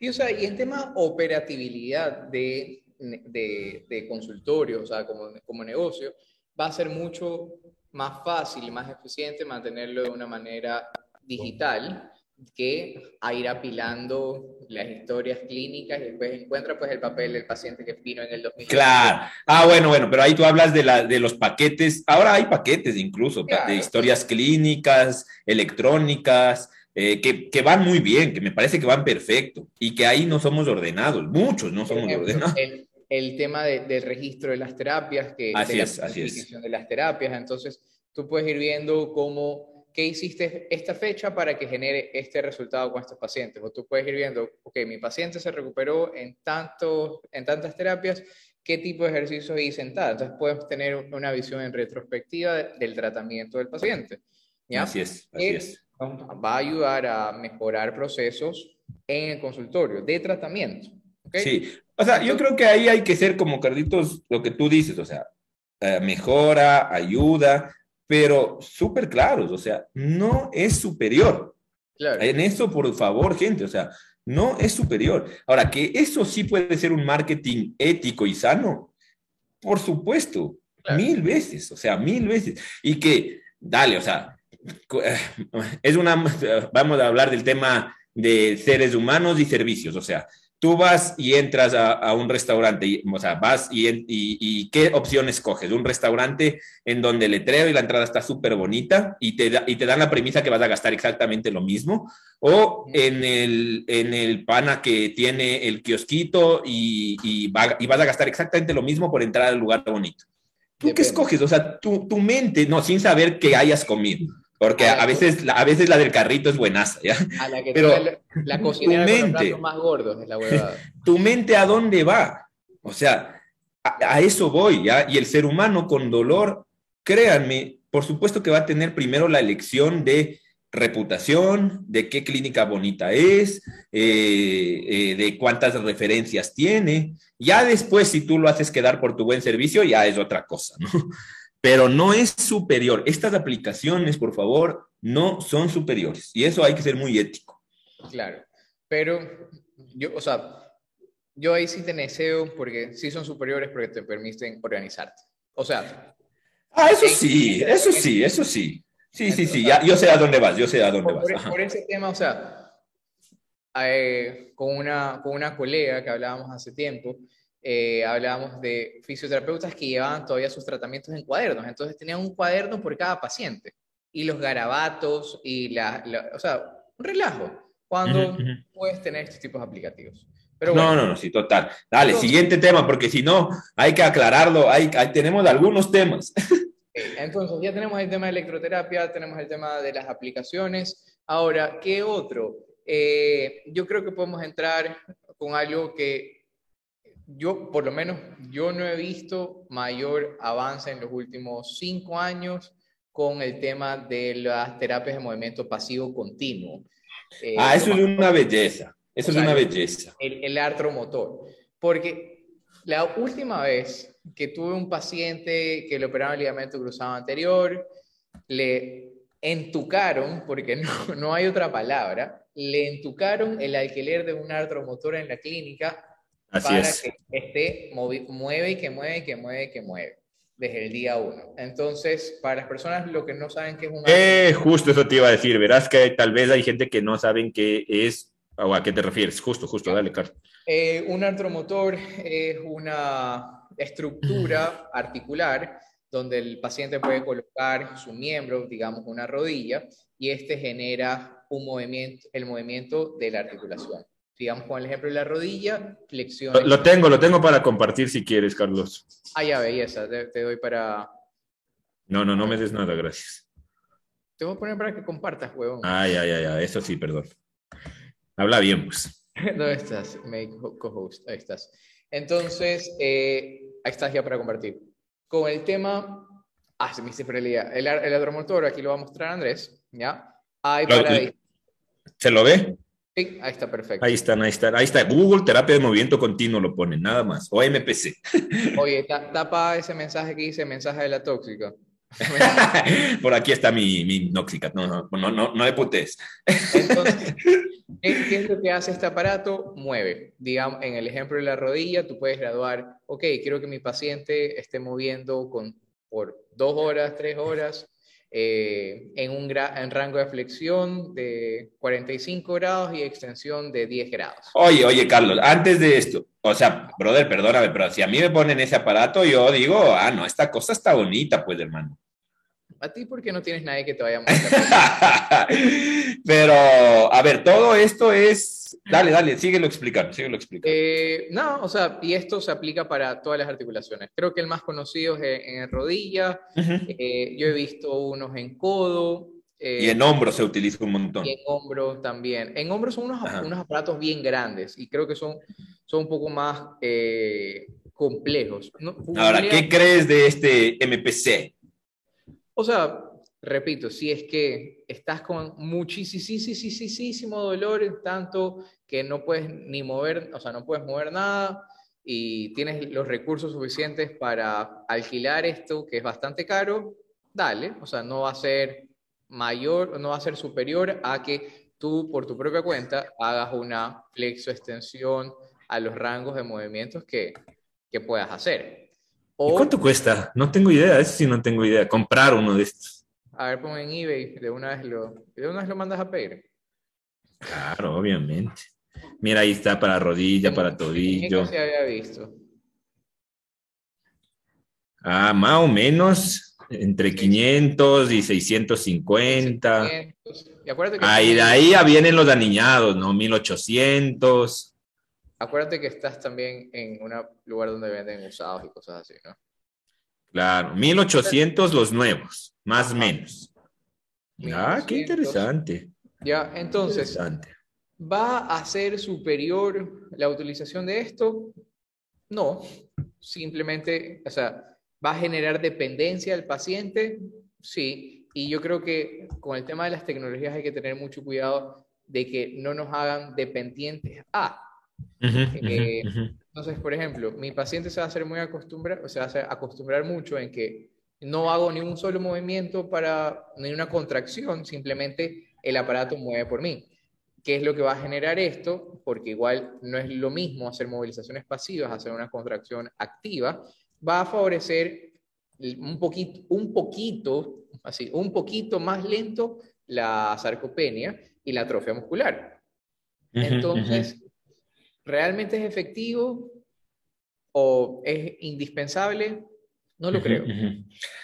Y, o sea, y en tema operatividad de, de, de consultorio, o sea, como, como negocio, va a ser mucho más fácil y más eficiente mantenerlo de una manera digital que a ir apilando las historias clínicas y después encuentra pues el papel del paciente que vino en el 2000. Claro. Ah, bueno, bueno, pero ahí tú hablas de, la, de los paquetes. Ahora hay paquetes incluso de historias clínicas, electrónicas, eh, que, que, van muy bien, que me parece que van perfecto y que ahí no somos ordenados, muchos no somos ordenados. El, el tema de, del registro de las terapias, que así de es, la así es. de las terapias, entonces tú puedes ir viendo cómo qué hiciste esta fecha para que genere este resultado con estos pacientes. O tú puedes ir viendo, ok, mi paciente se recuperó en, tanto, en tantas terapias, ¿qué tipo de ejercicios hice en tal? Entonces puedes tener una visión en retrospectiva del tratamiento del paciente. ¿ya? Así es, así es. Va a ayudar a mejorar procesos en el consultorio de tratamiento. ¿okay? Sí, o sea, yo creo que ahí hay que ser como Carlitos, lo que tú dices, o sea, eh, mejora, ayuda, pero súper claros, o sea, no es superior. Claro. En eso, por favor, gente, o sea, no es superior. Ahora, que eso sí puede ser un marketing ético y sano, por supuesto, Claro. mil veces, o sea, mil veces. Y que, dale, o sea, es una, vamos a hablar del tema de seres humanos y servicios, o sea, tú vas y entras a, a un restaurante, y, o sea, vas y, y, y ¿qué opciones coges? Un restaurante en donde el letrero y la entrada está súper bonita y te, da- y te dan la premisa que vas a gastar exactamente lo mismo, o en el, en el pana que tiene el kiosquito y, y, va- y vas a gastar exactamente lo mismo por entrar al lugar bonito. ¿Tú qué escoges? O sea, tu, tu mente, no, sin saber qué hayas comido. Porque a veces, la- a veces la del carrito es buenaza, ¿ya? A la que Pero la, la cocinera tu con los mente. platos más gordos es la huevada. tu mente a dónde va. O sea, a, a eso voy, ¿ya? Y el ser humano con dolor, créanme, por supuesto que va a tener primero la elección de reputación, de qué clínica bonita es, eh, eh, de cuántas referencias tiene. Ya después, si tú lo haces quedar por tu buen servicio, ya es otra cosa, ¿no? Pero no es superior. Estas aplicaciones, por favor, no son superiores. Y eso hay que ser muy ético. Claro. Pero yo, o sea, yo ahí sí te deseo porque sí son superiores porque te permiten organizarte. O sea, Ah, eso Sí. sí, eso sí, eso sí. Sí, sí, sí, ya, yo sé a dónde vas, yo sé a dónde vas. por, ajá. por ese tema, o sea, eh, con, una, con una colega que hablábamos hace tiempo, eh, hablábamos de fisioterapeutas que llevaban todavía sus tratamientos en cuadernos. Entonces tenían un cuaderno por cada paciente. Y los garabatos y la, la- o sea, un relajo. Cuando Ujú, ujú. puedes tener estos tipos de aplicativos. Pero No, bueno, no, no, sí, total. Dale, Entonces- siguiente tema, porque si no, hay que aclararlo, hay, hay- tenemos algunos temas. Entonces, ya tenemos el tema de electroterapia, tenemos el tema de las aplicaciones. Ahora, ¿qué otro? Eh, yo creo que podemos entrar con algo que yo, por lo menos, yo no he visto mayor avance en los últimos cinco años con el tema de las terapias de movimiento pasivo continuo. Eh, Ah, eso es una belleza, eso es sea, una belleza. el, el artromotor. Porque la última vez que tuve un paciente que le operaron el ligamento cruzado anterior, le entucaron, porque no, no hay otra palabra, le entucaron el alquiler de un artromotor en la clínica Así para es. que esté mueve y que mueve y que mueve y que mueve desde el día uno. Entonces, para las personas lo que no saben que es un Eh, justo eso te iba a decir, verás que tal vez hay gente que no saben qué es o a qué te refieres. Justo, justo, dale, Carlos. Eh, un artromotor es una estructura articular donde el paciente puede colocar su miembro, digamos una rodilla, y este genera un movimiento, el movimiento de la articulación. Digamos con el ejemplo de la rodilla, flexión. Lo, lo tengo, lo tengo para compartir si quieres, Carlos. Ah, ya belleza, te, te doy para... No, no, no me des nada, gracias. Te voy a poner para que compartas, huevón. Ay, ay, ay, ay, eso sí, perdón. Habla bien, pues. ¿Dónde estás? Make co-host. Ahí estás. Entonces, eh, ahí estás ya para compartir. Con el tema Ah, se me hizo El, el artromotor, aquí lo va a mostrar Andrés, ¿ya? Hay para... ¿Se lo ve? Sí, ahí está perfecto. Ahí está, ahí está, ahí está. Google Terapia de Movimiento Continuo lo pone, nada más. O MPC. Oye, tapa ese mensaje que dice mensaje de la tóxica. Por aquí está mi, mi nóxica. No, no, no, no, no putes. Entonces, ¿qué, es lo que hace este aparato? Mueve. Digamos, en el ejemplo de la rodilla, tú puedes graduar, ok, quiero que mi paciente esté moviendo con, por dos horas, tres horas, eh, en un en rango de flexión de 45 grados y extensión de 10 grados. Oye, oye, Carlos, antes de esto, o sea, brother, perdóname, pero si a mí me ponen ese aparato, yo digo, ah, no, esta cosa está bonita, pues, hermano. A ti porque no tienes nadie que te vaya a mostrar. pero, a ver, todo esto es Dale, dale, síguelo explicando, síguelo explicando. Eh, no, o sea, y esto se aplica para todas las articulaciones. Creo que el más conocido es en, rodilla, eh, yo he visto unos en codo. y en hombro se utiliza un montón. Y en hombro también. En hombro son unos, unos aparatos bien grandes y creo que son, son un poco más eh, complejos. Ahora, ¿qué crees de este MPC? O sea, repito, si es que estás con muchísimo dolor, tanto que no puedes ni mover, o sea, no puedes mover nada y tienes los recursos suficientes para alquilar esto, que es bastante caro, dale, o sea, no va a ser mayor, no va a ser superior a que tú por tu propia cuenta hagas una flexo extensión a los rangos de movimientos que, que puedas hacer. ¿Y cuánto cuesta? No tengo idea, eso sí no tengo idea, comprar uno de estos. A ver, pon en eBay, de una vez lo, de una vez lo mandas a pedir. Claro, obviamente. Mira, ahí está para rodilla, para tobillo. se había visto? Ah, más o menos entre 500 y 650. Y acuérdate que ahí, de ahí ya vienen los aniñados, ¿no? 1800. Acuérdate que estás también en un lugar donde venden usados y cosas así, ¿no? Claro, 1800 los nuevos, más o menos. Ah, qué interesante. Ya, entonces, ¿va a ser superior la utilización de esto? No, simplemente, o sea, ¿va a generar dependencia al paciente? Sí, y yo creo que con el tema de las tecnologías hay que tener mucho cuidado de que no nos hagan dependientes a. Eh, entonces, por ejemplo, mi paciente se va a hacer muy acostumbrar, o se va a acostumbrar mucho en que no hago ni un solo movimiento para, ni una contracción, simplemente el aparato mueve por mí. ¿Qué es lo que va a generar esto? Porque igual no es lo mismo hacer movilizaciones pasivas, hacer una contracción activa, va a favorecer un poquito, un poquito, así, un poquito más lento la sarcopenia y la atrofia muscular. Entonces, ¿Realmente es efectivo o es indispensable? No lo creo.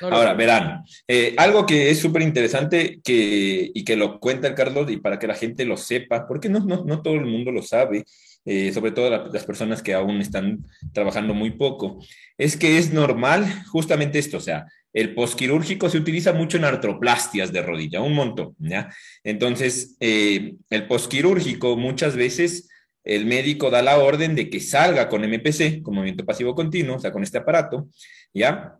Ahora, verán, eh, algo que es súper interesante que, y que lo cuenta el Carlos y para que la gente lo sepa, porque no, no, no todo el mundo lo sabe, eh, sobre todo las personas que aún están trabajando muy poco, es que es normal justamente esto, o sea, el posquirúrgico se utiliza mucho en artroplastias de rodilla, un montón, ¿ya? Entonces, eh, el posquirúrgico muchas veces el médico da la orden de que salga con MPC, con movimiento pasivo continuo, o sea, con este aparato, ¿ya?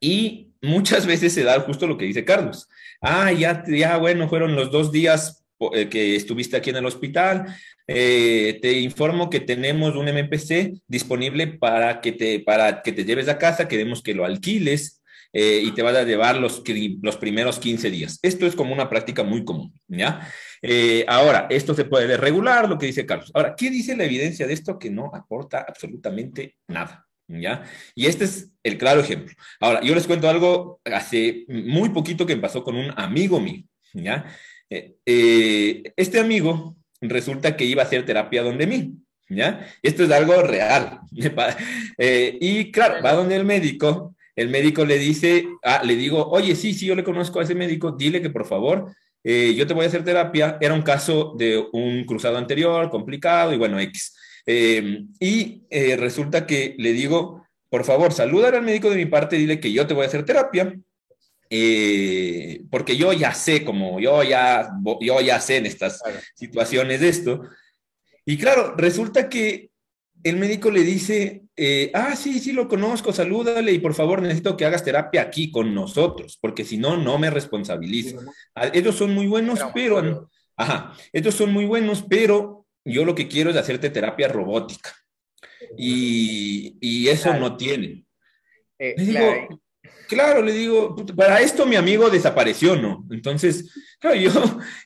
Y muchas veces se da justo lo que dice Carlos. Ah, ya, ya bueno, fueron los dos días eh, que estuviste aquí en el hospital. Eh, te informo que tenemos un MPC disponible para que te, para que te lleves a casa, queremos que lo alquiles eh, y te vas a llevar los, los primeros 15 días. Esto es como una práctica muy común, ¿ya? Eh, ahora, esto se puede regular, lo que dice Carlos. Ahora, ¿qué dice la evidencia de esto? Que no aporta absolutamente nada. ¿Ya? Y este es el claro ejemplo. Ahora, yo les cuento algo hace muy poquito que me pasó con un amigo mío, ¿ya? Eh, eh, este amigo resulta que iba a hacer terapia donde mí, ¿ya? Esto es algo real. y claro, va donde el médico, el médico le dice, ah, le digo, oye, sí, sí, yo le conozco a ese médico, dile que por favor eh, yo te voy a hacer terapia, era un caso de un cruzado anterior, complicado, y bueno, X. Eh, y eh, resulta que le digo, por favor, saluda al médico de mi parte, dile que yo te voy a hacer terapia, porque yo ya sé como, yo ya, yo ya sé en estas situaciones de esto. Y claro, resulta que el médico le dice, eh, ah, sí, sí, lo conozco, salúdale y por favor necesito que hagas terapia aquí con nosotros, porque si no, no me responsabilizo. Ah, ellos son muy buenos, pero, ajá, ellos son muy buenos, pero yo lo que quiero es hacerte terapia robótica. Y, y eso no tienen. Eh, digo, claro, le digo, para esto mi amigo desapareció, ¿no? Entonces, claro, yo,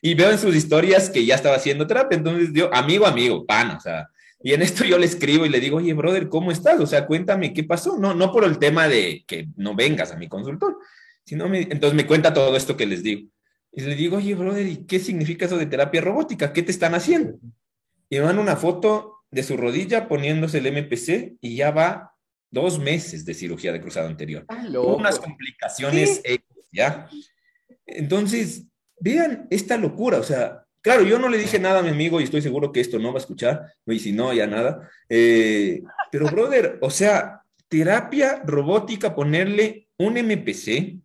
y veo en sus historias que ya estaba haciendo terapia, entonces yo, amigo, amigo, pan, o sea, y en esto yo le escribo y le digo, oye, brother, ¿cómo estás? O sea, cuéntame qué pasó. No, no por el tema de que no vengas a mi consultor, sino me, entonces me cuenta todo esto que les digo. Y le digo, oye, brother, ¿y qué significa eso de terapia robótica? ¿Qué te están haciendo? Y me dan una foto de su rodilla poniéndose el MPC y ya va dos meses de cirugía de cruzado anterior. Ah, unas complicaciones, ¿ya? Entonces, vean esta locura, o sea, claro, yo no le dije nada a mi amigo y estoy seguro que esto no va a escuchar, y si no, ya nada. Eh, pero, brother, o sea, terapia robótica, ponerle un MPC,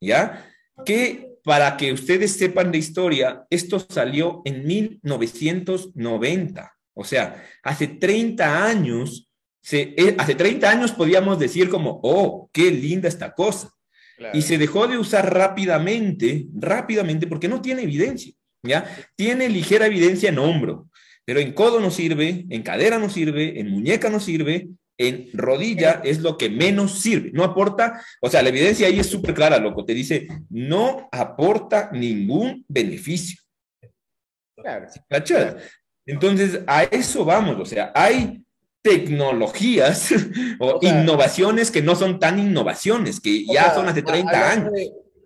¿ya? Que para que ustedes sepan de historia, esto salió en 1990. O sea, hace 30 años eh, hace 30 años podíamos decir como, oh, qué linda esta cosa. Y se dejó de usar rápidamente, rápidamente, porque no tiene evidencia, ¿ya? Tiene ligera evidencia en hombro, pero en codo no sirve, en cadera no sirve, en muñeca no sirve, en rodilla es lo que menos sirve, no aporta, o sea, la evidencia ahí es súper clara, loco, te dice, no aporta ningún beneficio. Claro. Entonces, a eso vamos, o sea, hay tecnologías o, innovaciones que no son tan innovaciones, que ya son hace 30 años.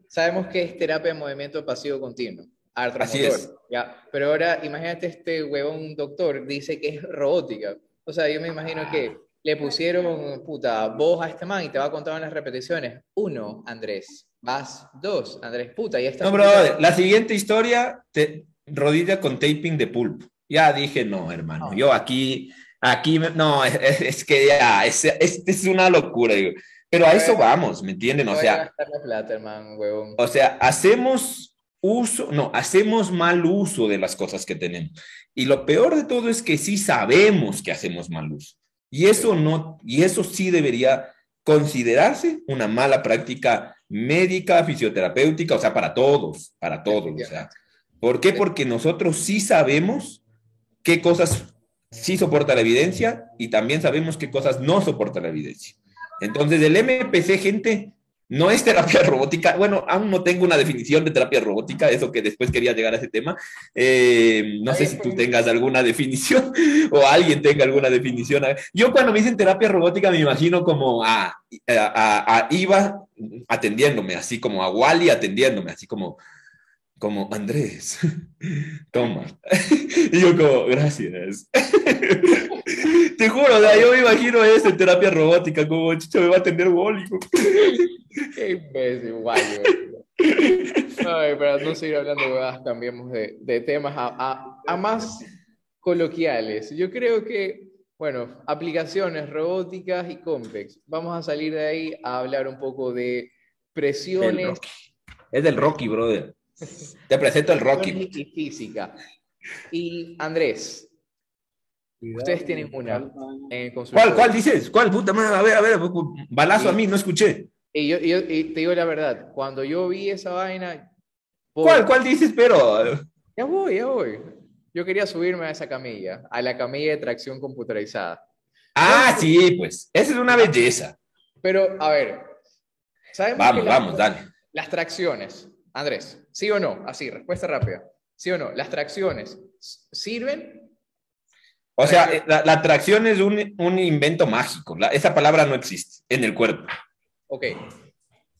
sabemos que es terapia de movimiento pasivo continuo. Así es. ¿ya? Pero ahora imagínate este huevón doctor, dice que es robótica. O sea, yo me imagino que le pusieron, puta, voz a este man y te va a contar unas repeticiones. Uno, Andrés. Vas, dos, Andrés, puta, ya está. No, bro, la siguiente historia, te, rodilla con taping de pulpo. Ya dije, no, hermano, yo aquí Aquí, no, es, que ya, es, es, una locura, digo. Pero a eso vamos, ¿me entienden? O sea, o sea, hacemos uso, no, hacemos mal uso de las cosas que tenemos. Y lo peor de todo es que sí sabemos que hacemos mal uso. Y eso no, y eso sí debería considerarse una mala práctica médica, fisioterapéutica, o sea, para todos, para todos. O sea, ¿por qué? Porque nosotros sí sabemos qué cosas sí soporta la evidencia y también sabemos qué cosas no soporta la evidencia. Entonces, el MPC, gente, no es terapia robótica. Bueno, aún no tengo una definición de terapia robótica, eso que después quería llegar a ese tema. Eh, no sé si tú tengas alguna definición o alguien tenga alguna definición. Yo cuando me dicen terapia robótica me imagino como a, a, a Iva atendiéndome, así como a Wally atendiéndome, así como como Andrés, toma. y yo como, gracias. Te juro, yo me imagino eso en terapia robótica, como chicho me va a atender Wally. Qué imbécil, guay. Ay, para no seguir hablando de huevadas, cambiemos de, de temas a, a, más coloquiales. Yo creo que, bueno, aplicaciones robóticas y complex. Vamos a salir de ahí a hablar un poco de presiones. Es del Rocky, brother. Te presento el Rocky. Y física. Y Andrés, ustedes tienen una ¿Cuál, cuál dices? ¿Cuál? Puta madre, a ver, a ver, balazo a mí, no escuché. Y yo, yo te digo la verdad, cuando yo vi esa vaina... ¿Cuál, cuál dices, pero? Ya voy, ya voy. Yo quería subirme a esa camilla, a la camilla de tracción computarizada. Ah, sí, pues, esa es una belleza. Pero, a ver, vamos, vamos, dale. Las tracciones, Andrés, ¿sí o no? Así, respuesta rápida. ¿Sí o no? ¿Las tracciones sirven? O sea, la, tracción es un, invento mágico. esa palabra no existe en el cuerpo. Ok,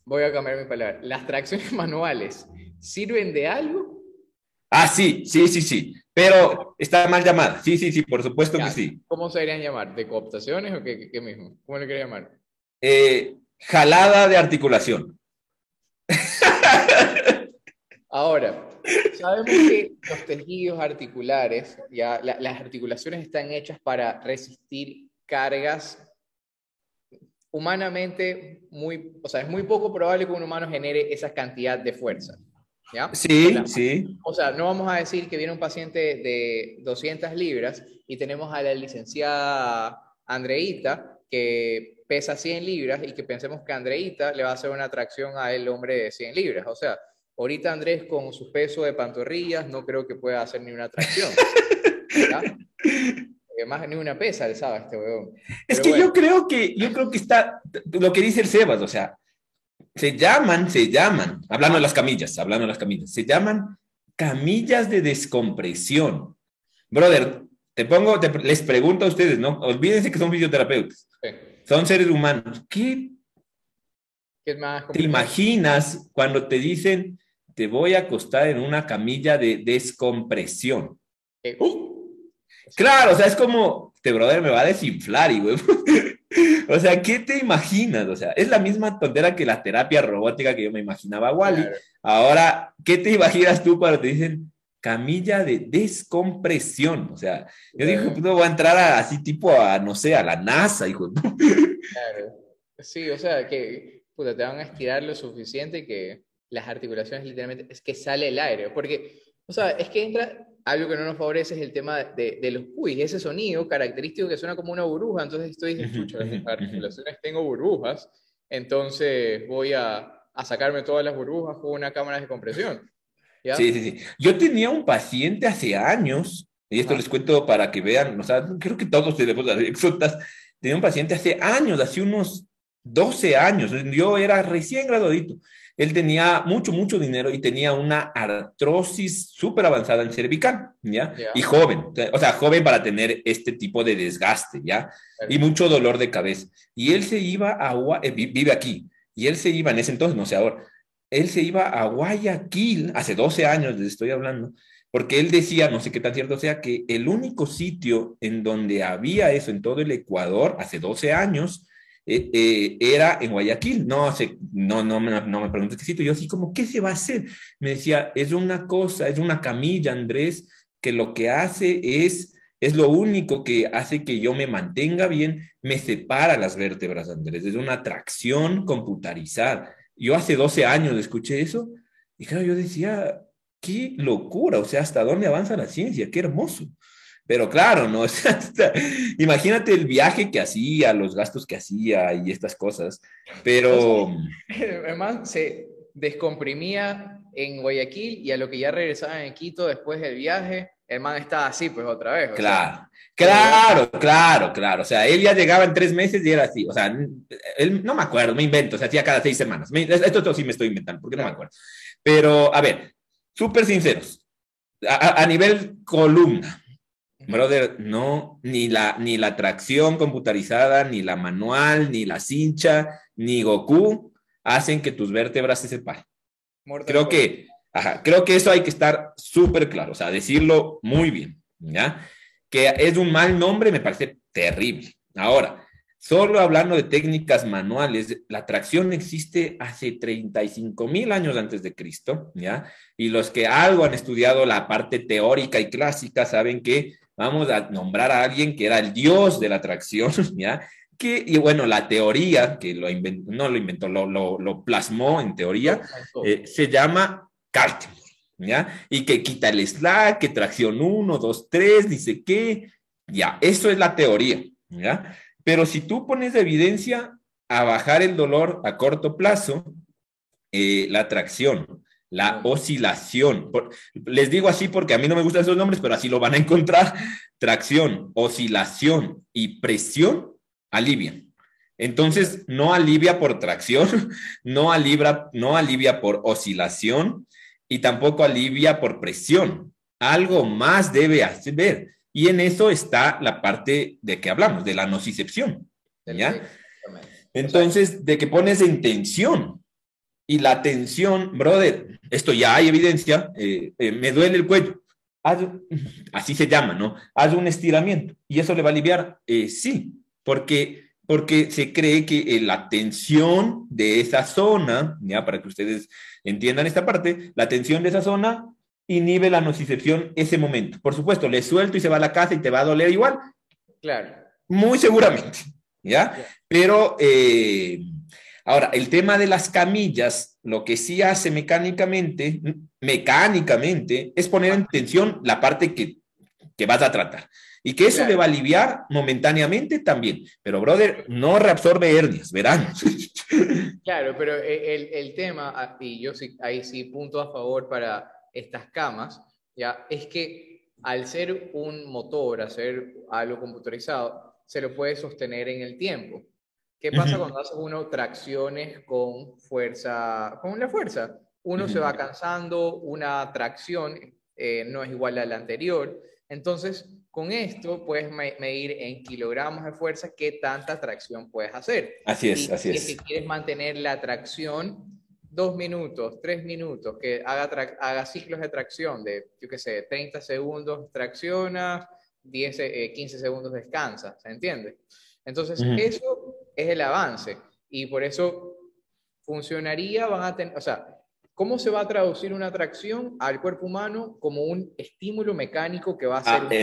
voy a cambiar mi palabra. ¿Las tracciones manuales sirven de algo? Ah, sí, sí, sí, sí. Pero está mal llamada. Sí, sí, sí, por supuesto que sí. ¿Cómo se deberían llamar? ¿De cooptaciones o qué, qué mismo? ¿Cómo le quería llamar? Eh, jalada de articulación. Ahora, sabemos que los tejidos articulares, ya las articulaciones están hechas para resistir cargas humanamente muy, o sea, es muy poco probable que un humano genere esa cantidad de fuerza. ¿ya? Sí, sí. O sea, no vamos a decir que viene un paciente de 200 libras y tenemos a la licenciada Andreita, que pesa 100 libras y que pensemos que Andreita le va a hacer una atracción a el hombre de 100 libras. O sea, ahorita Andrés con su peso de pantorrillas no creo que pueda hacer ni una atracción. más ni una pesa sabe este weón. Es que yo creo que, yo creo que está, lo que dice el Sebas, o sea, se llaman, se llaman, hablando de las camillas, hablando de las camillas, se llaman camillas de descompresión. Brother, te pongo, les pregunto a ustedes, ¿no? Olvídense que son fisioterapeutas. Son seres humanos. ¿Qué, te imaginas cuando te dicen, te voy a acostar en una camilla de descompresión? Claro, o sea, es como, este brother me va a desinflar y, güey. o sea, ¿qué te imaginas? O sea, es la misma tontera que la terapia robótica que yo me imaginaba, Wally. Ahora, ¿qué te imaginas tú cuando te dicen camilla de descompresión? O sea, yo dije, pues no voy a entrar así tipo a, no sé, a la NASA, hijo. claro. Sí, o sea, que puta, te van a estirar lo suficiente que las articulaciones literalmente es que sale el aire, porque, o sea, es que entra, algo que no nos favorece es el tema de, de los uy, ese sonido característico que suena como una burbuja, entonces estoy diciendo, las articulaciones tengo burbujas, entonces voy a, a, sacarme todas las burbujas con una cámara de compresión. Sí, sí, sí. Yo tenía un paciente hace años, y esto les cuento para que vean, o sea, creo que todos tenemos exotas, tenía un paciente hace años, hace unos 12 años, yo era recién graduadito, él tenía mucho, mucho dinero y tenía una artrosis súper avanzada en cervical, ¿ya? Y joven, o sea, joven para tener este tipo de desgaste, ¿ya? Y mucho dolor de cabeza. Y él se iba a, eh, vive aquí, y él se iba en ese entonces, no sé ahora, él se iba a Guayaquil, hace 12 años les estoy hablando, porque él decía, no sé qué tan cierto sea, que el único sitio en donde había eso en todo el Ecuador, hace 12 años, eh, eh, era en Guayaquil. No, no, no, me, no me preguntes qué sitio. Yo así como, ¿qué se va a hacer? Me decía, es una cosa, es una camilla, Andrés, que lo que hace es, es lo único que hace que yo me mantenga bien, me separa las vértebras, Andrés. Es una tracción computarizada. Yo hace 12 años escuché eso y claro, yo decía, qué locura, o sea, ¿hasta dónde avanza la ciencia? Qué hermoso. Pero claro, ¿no? imagínate el viaje que hacía, los gastos que hacía y estas cosas. Pero... Además, se descomprimía en Guayaquil y a lo que ya regresaba en Quito después del viaje, el man estaba así, pues otra vez. Claro, claro, claro, claro. O sea, él ya llegaba en tres meses y era así. O sea, él no me acuerdo, me invento, o sea, hacía cada seis semanas. esto, esto, sí me estoy inventando, porque no me acuerdo. Pero, a ver, súper sinceros. a, nivel columna, Brother, no, ni la, ni la tracción computarizada, ni la manual, ni la cincha, ni Goku hacen que tus vértebras se separen. creo que, creo que eso hay que estar súper claro, o sea, decirlo muy bien, ¿ya? Que es un mal nombre, me parece terrible. Ahora, solo hablando de técnicas manuales, la tracción existe hace 35 mil años antes de Cristo, ¿ya? Y los que algo han estudiado la parte teórica y clásica saben que vamos a nombrar a alguien que era el dios de la atracción, ¿ya? Que, y bueno, la teoría, que lo inventó, no lo inventó, lo, lo, plasmó en teoría, eh, se llama Cartman, ¿ya? Y que quita el slack, que tracción 1, 2, 3, dice qué, ya, eso es la teoría, ¿ya? Pero si tú pones de evidencia a bajar el dolor a corto plazo, eh, la tracción, la oscilación. les digo así porque a mí no me gustan esos nombres, pero así lo van a encontrar. Tracción, oscilación y presión alivian. Entonces, no alivia por tracción, no alivia, no alivia por oscilación y tampoco alivia por presión. Algo más debe hacer. Y en eso está la parte de que hablamos, de la nocicepción. ¿ya? Entonces, de que pones en tensión. Y la tensión, brother, esto ya hay evidencia, eh, eh, me duele el cuello. así se llama, ¿no? Haz un estiramiento y eso le va a aliviar. Eh, sí, porque, porque se cree que la tensión de esa zona, ya para que ustedes entiendan esta parte, la tensión de esa zona inhibe la nocicepción ese momento. Por supuesto, le suelto y se va a la casa y te va a doler igual. Claro. Muy seguramente, ¿ya? Pero Ahora, el tema de las camillas, lo que sí hace mecánicamente, mecánicamente, es poner en tensión la parte que, que vas a tratar. Y que eso le va a aliviar momentáneamente también. Pero, brother, no reabsorbe hernias, verán. Claro, pero el, el tema, ah, y yo sí, ahí sí punto a favor para estas camas, ya, es que al ser un motor, hacer algo computarizado, se lo puede sostener en el tiempo. ¿Qué pasa cuando haces uno tracciones con fuerza, con la fuerza? Uno se va cansando, una tracción eh, no es igual a la anterior. Entonces, con esto puedes medir en kilogramos de fuerza qué tanta tracción puedes hacer. Así es, así es. Si quieres mantener la tracción dos minutos, tres minutos, que haga, haga ciclos de tracción de, yo qué sé, 30 segundos tracciona, 10, 15 eh, segundos descansa, ¿se entiende? Entonces, eso es el avance. Y por eso funcionaría, van a tener, o sea, ¿cómo se va a traducir una tracción al cuerpo humano como un estímulo mecánico que va a ser ah, una?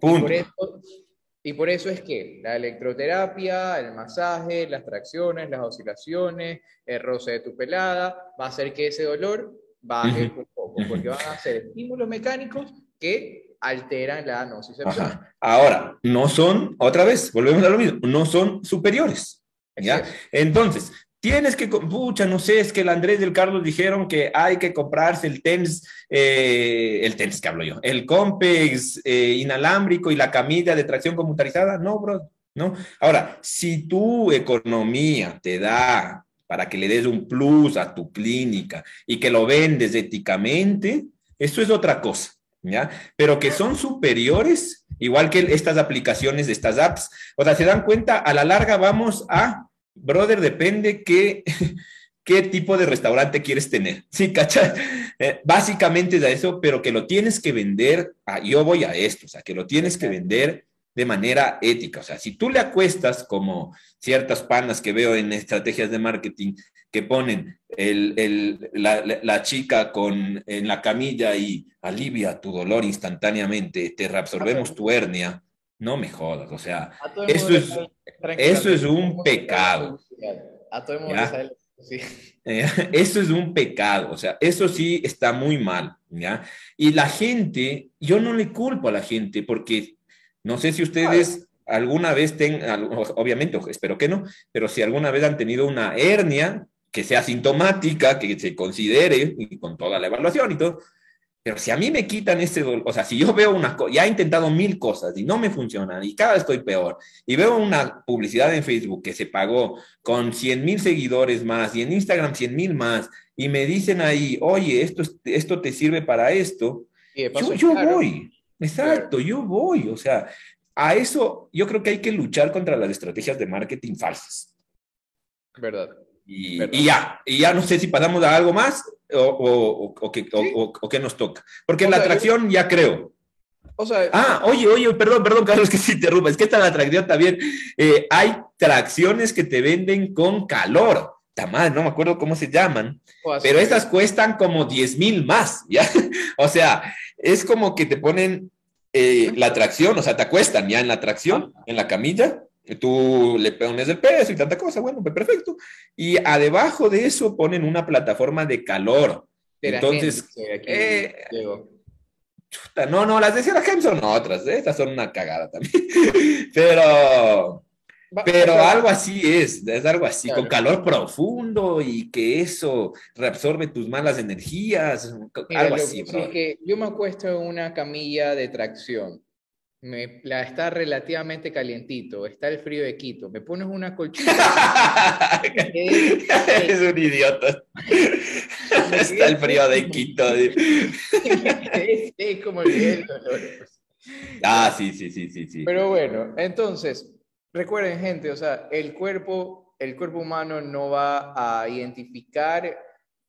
Y por, eso, y por eso es que la electroterapia, el masaje, las tracciones, las oscilaciones, el roce de tu pelada, va a hacer que ese dolor baje un poco, porque van a ser estímulos mecánicos que alteran la nocicepción. Ahora, no son, otra vez, volvemos a lo mismo, no son superiores. ¿ya? Entonces, tienes que, pucha, no sé, es que el Andrés y el Carlos dijeron que hay que comprarse el TENS, eh, el TENS que hablo yo, el COMPEX eh, inalámbrico y la camilla de tracción computarizada. No, bro, no. Ahora, si tu economía te da para que le des un plus a tu clínica y que lo vendes éticamente, eso es otra cosa. Pero que son superiores, igual que estas aplicaciones de estas apps. O sea, se dan cuenta, a la larga vamos a, brother, depende qué, qué tipo de restaurante quieres tener. Sí, ¿cachai? Eh, básicamente es a eso, pero que lo tienes que vender, yo voy a esto, o sea, que lo tienes que vender de manera ética. O sea, si tú le acuestas como ciertas panas que veo en estrategias de marketing que ponen el, la, chica con, en la camilla y alivia tu dolor instantáneamente, te reabsorbemos tu hernia, no me jodas. O sea, eso es, eso es un pecado. A todo el mundo Eso es un pecado, o sea, eso sí está muy mal, ¿ya? Y la gente, yo no le culpo a la gente porque no sé si ustedes alguna vez tengan, obviamente, espero que no, pero si alguna vez han tenido una hernia que sea sintomática, que se considere, y con toda la evaluación y todo, pero si a mí me quitan ese dolor, o sea, si yo veo una cosa, ya he intentado mil cosas y no me funcionan y cada vez estoy peor, y veo una publicidad en Facebook que se pagó con 100 mil seguidores más y en Instagram 100 mil más, y me dicen ahí, oye, esto, esto te sirve para esto, yo, yo voy. Exacto, yo voy, o sea, a eso yo creo que hay que luchar contra las estrategias de marketing falsas. Verdad. Y, ya, y ya no sé si pasamos a algo más o, o, qué, nos toca. Porque la atracción ya creo. O sea, ah, oye, oye, perdón, perdón, Carlos, que se interrumpa. Es que esta la atracción también. Eh, hay tracciones que te venden con calor. Tamás, no me acuerdo cómo se llaman, pero estas cuestan como 10 mil más, ¿ya? o sea, es como que te ponen eh, la tracción, o sea, te acuestan ya en la tracción, en la camilla, tú le pones el peso y tanta cosa, bueno, pues perfecto. Y a debajo de eso ponen una plataforma de calor. Entonces, eh, no, no, las de Sierra son otras, ¿eh? estas son una cagada también. Pero, pero algo así es, es algo así, con calor profundo y que eso reabsorbe tus malas energías, algo así. que yo me acuesto en una camilla de tracción, me, la está relativamente calientito, está el frío de Quito, me pones una colchita. es, un idiota. está el frío de Quito. es, como el dolor. Pues. Ah, sí, sí, sí, sí, sí. Pero bueno, entonces, Recuerden, gente, o sea, el cuerpo, el cuerpo humano no va a identificar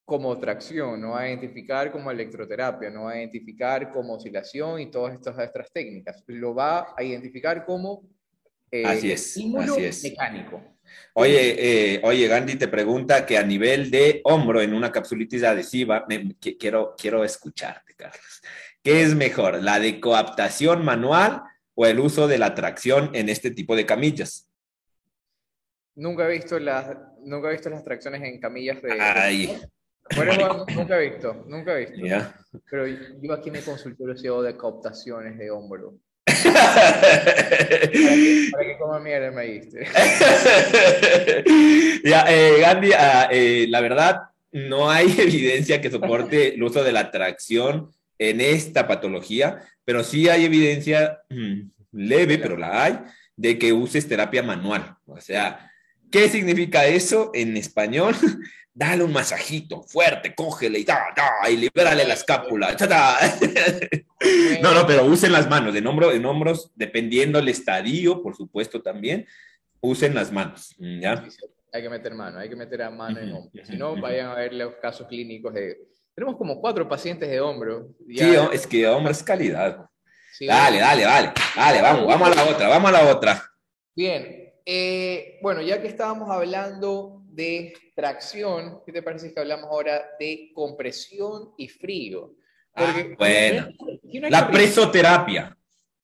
como tracción, no va a identificar como electroterapia, no va a identificar como oscilación y todas estas otras técnicas. Lo va a identificar como eh, así es, estímulo mecánico. Oye, eh, oye, Gandhi te pregunta que a nivel de hombro en una capsulitis adhesiva, quiero, quiero escucharte, Carlos. ¿Qué es mejor, la de coaptación manual o el uso de la tracción en este tipo de camillas. Nunca he visto las, nunca he visto las tracciones en camillas de... Ay, Bueno, nunca he visto, nunca he visto. Pero yo aquí en el consultorio sigo de cooptaciones de hombro. para, que, coma mierda me diste. ya, eh, Gandhi, ah, eh, la verdad, no hay evidencia que soporte el uso de la tracción en esta patología, pero sí hay evidencia mm, leve, pero la hay, de que uses terapia manual. O sea, ¿qué significa eso en español? Dale un masajito fuerte, cógele y da, da, y libérale la escápula. no, no, pero usen las manos, en, hombro, en hombros, dependiendo el estadio, por supuesto también, usen las manos. ¿ya? Hay que meter mano, hay que meter a mano en hombro. Si no, vayan a ver los casos clínicos de... Tenemos como cuatro pacientes de hombro. Sí, es que hombro es calidad dale, dale, dale, dale, vamos, vamos a la otra, vamos a la otra. Bien, eh, bueno, ya que estábamos hablando de tracción, ¿qué te parece que hablamos ahora de compresión y frío? Ah, bueno, la presoterapia.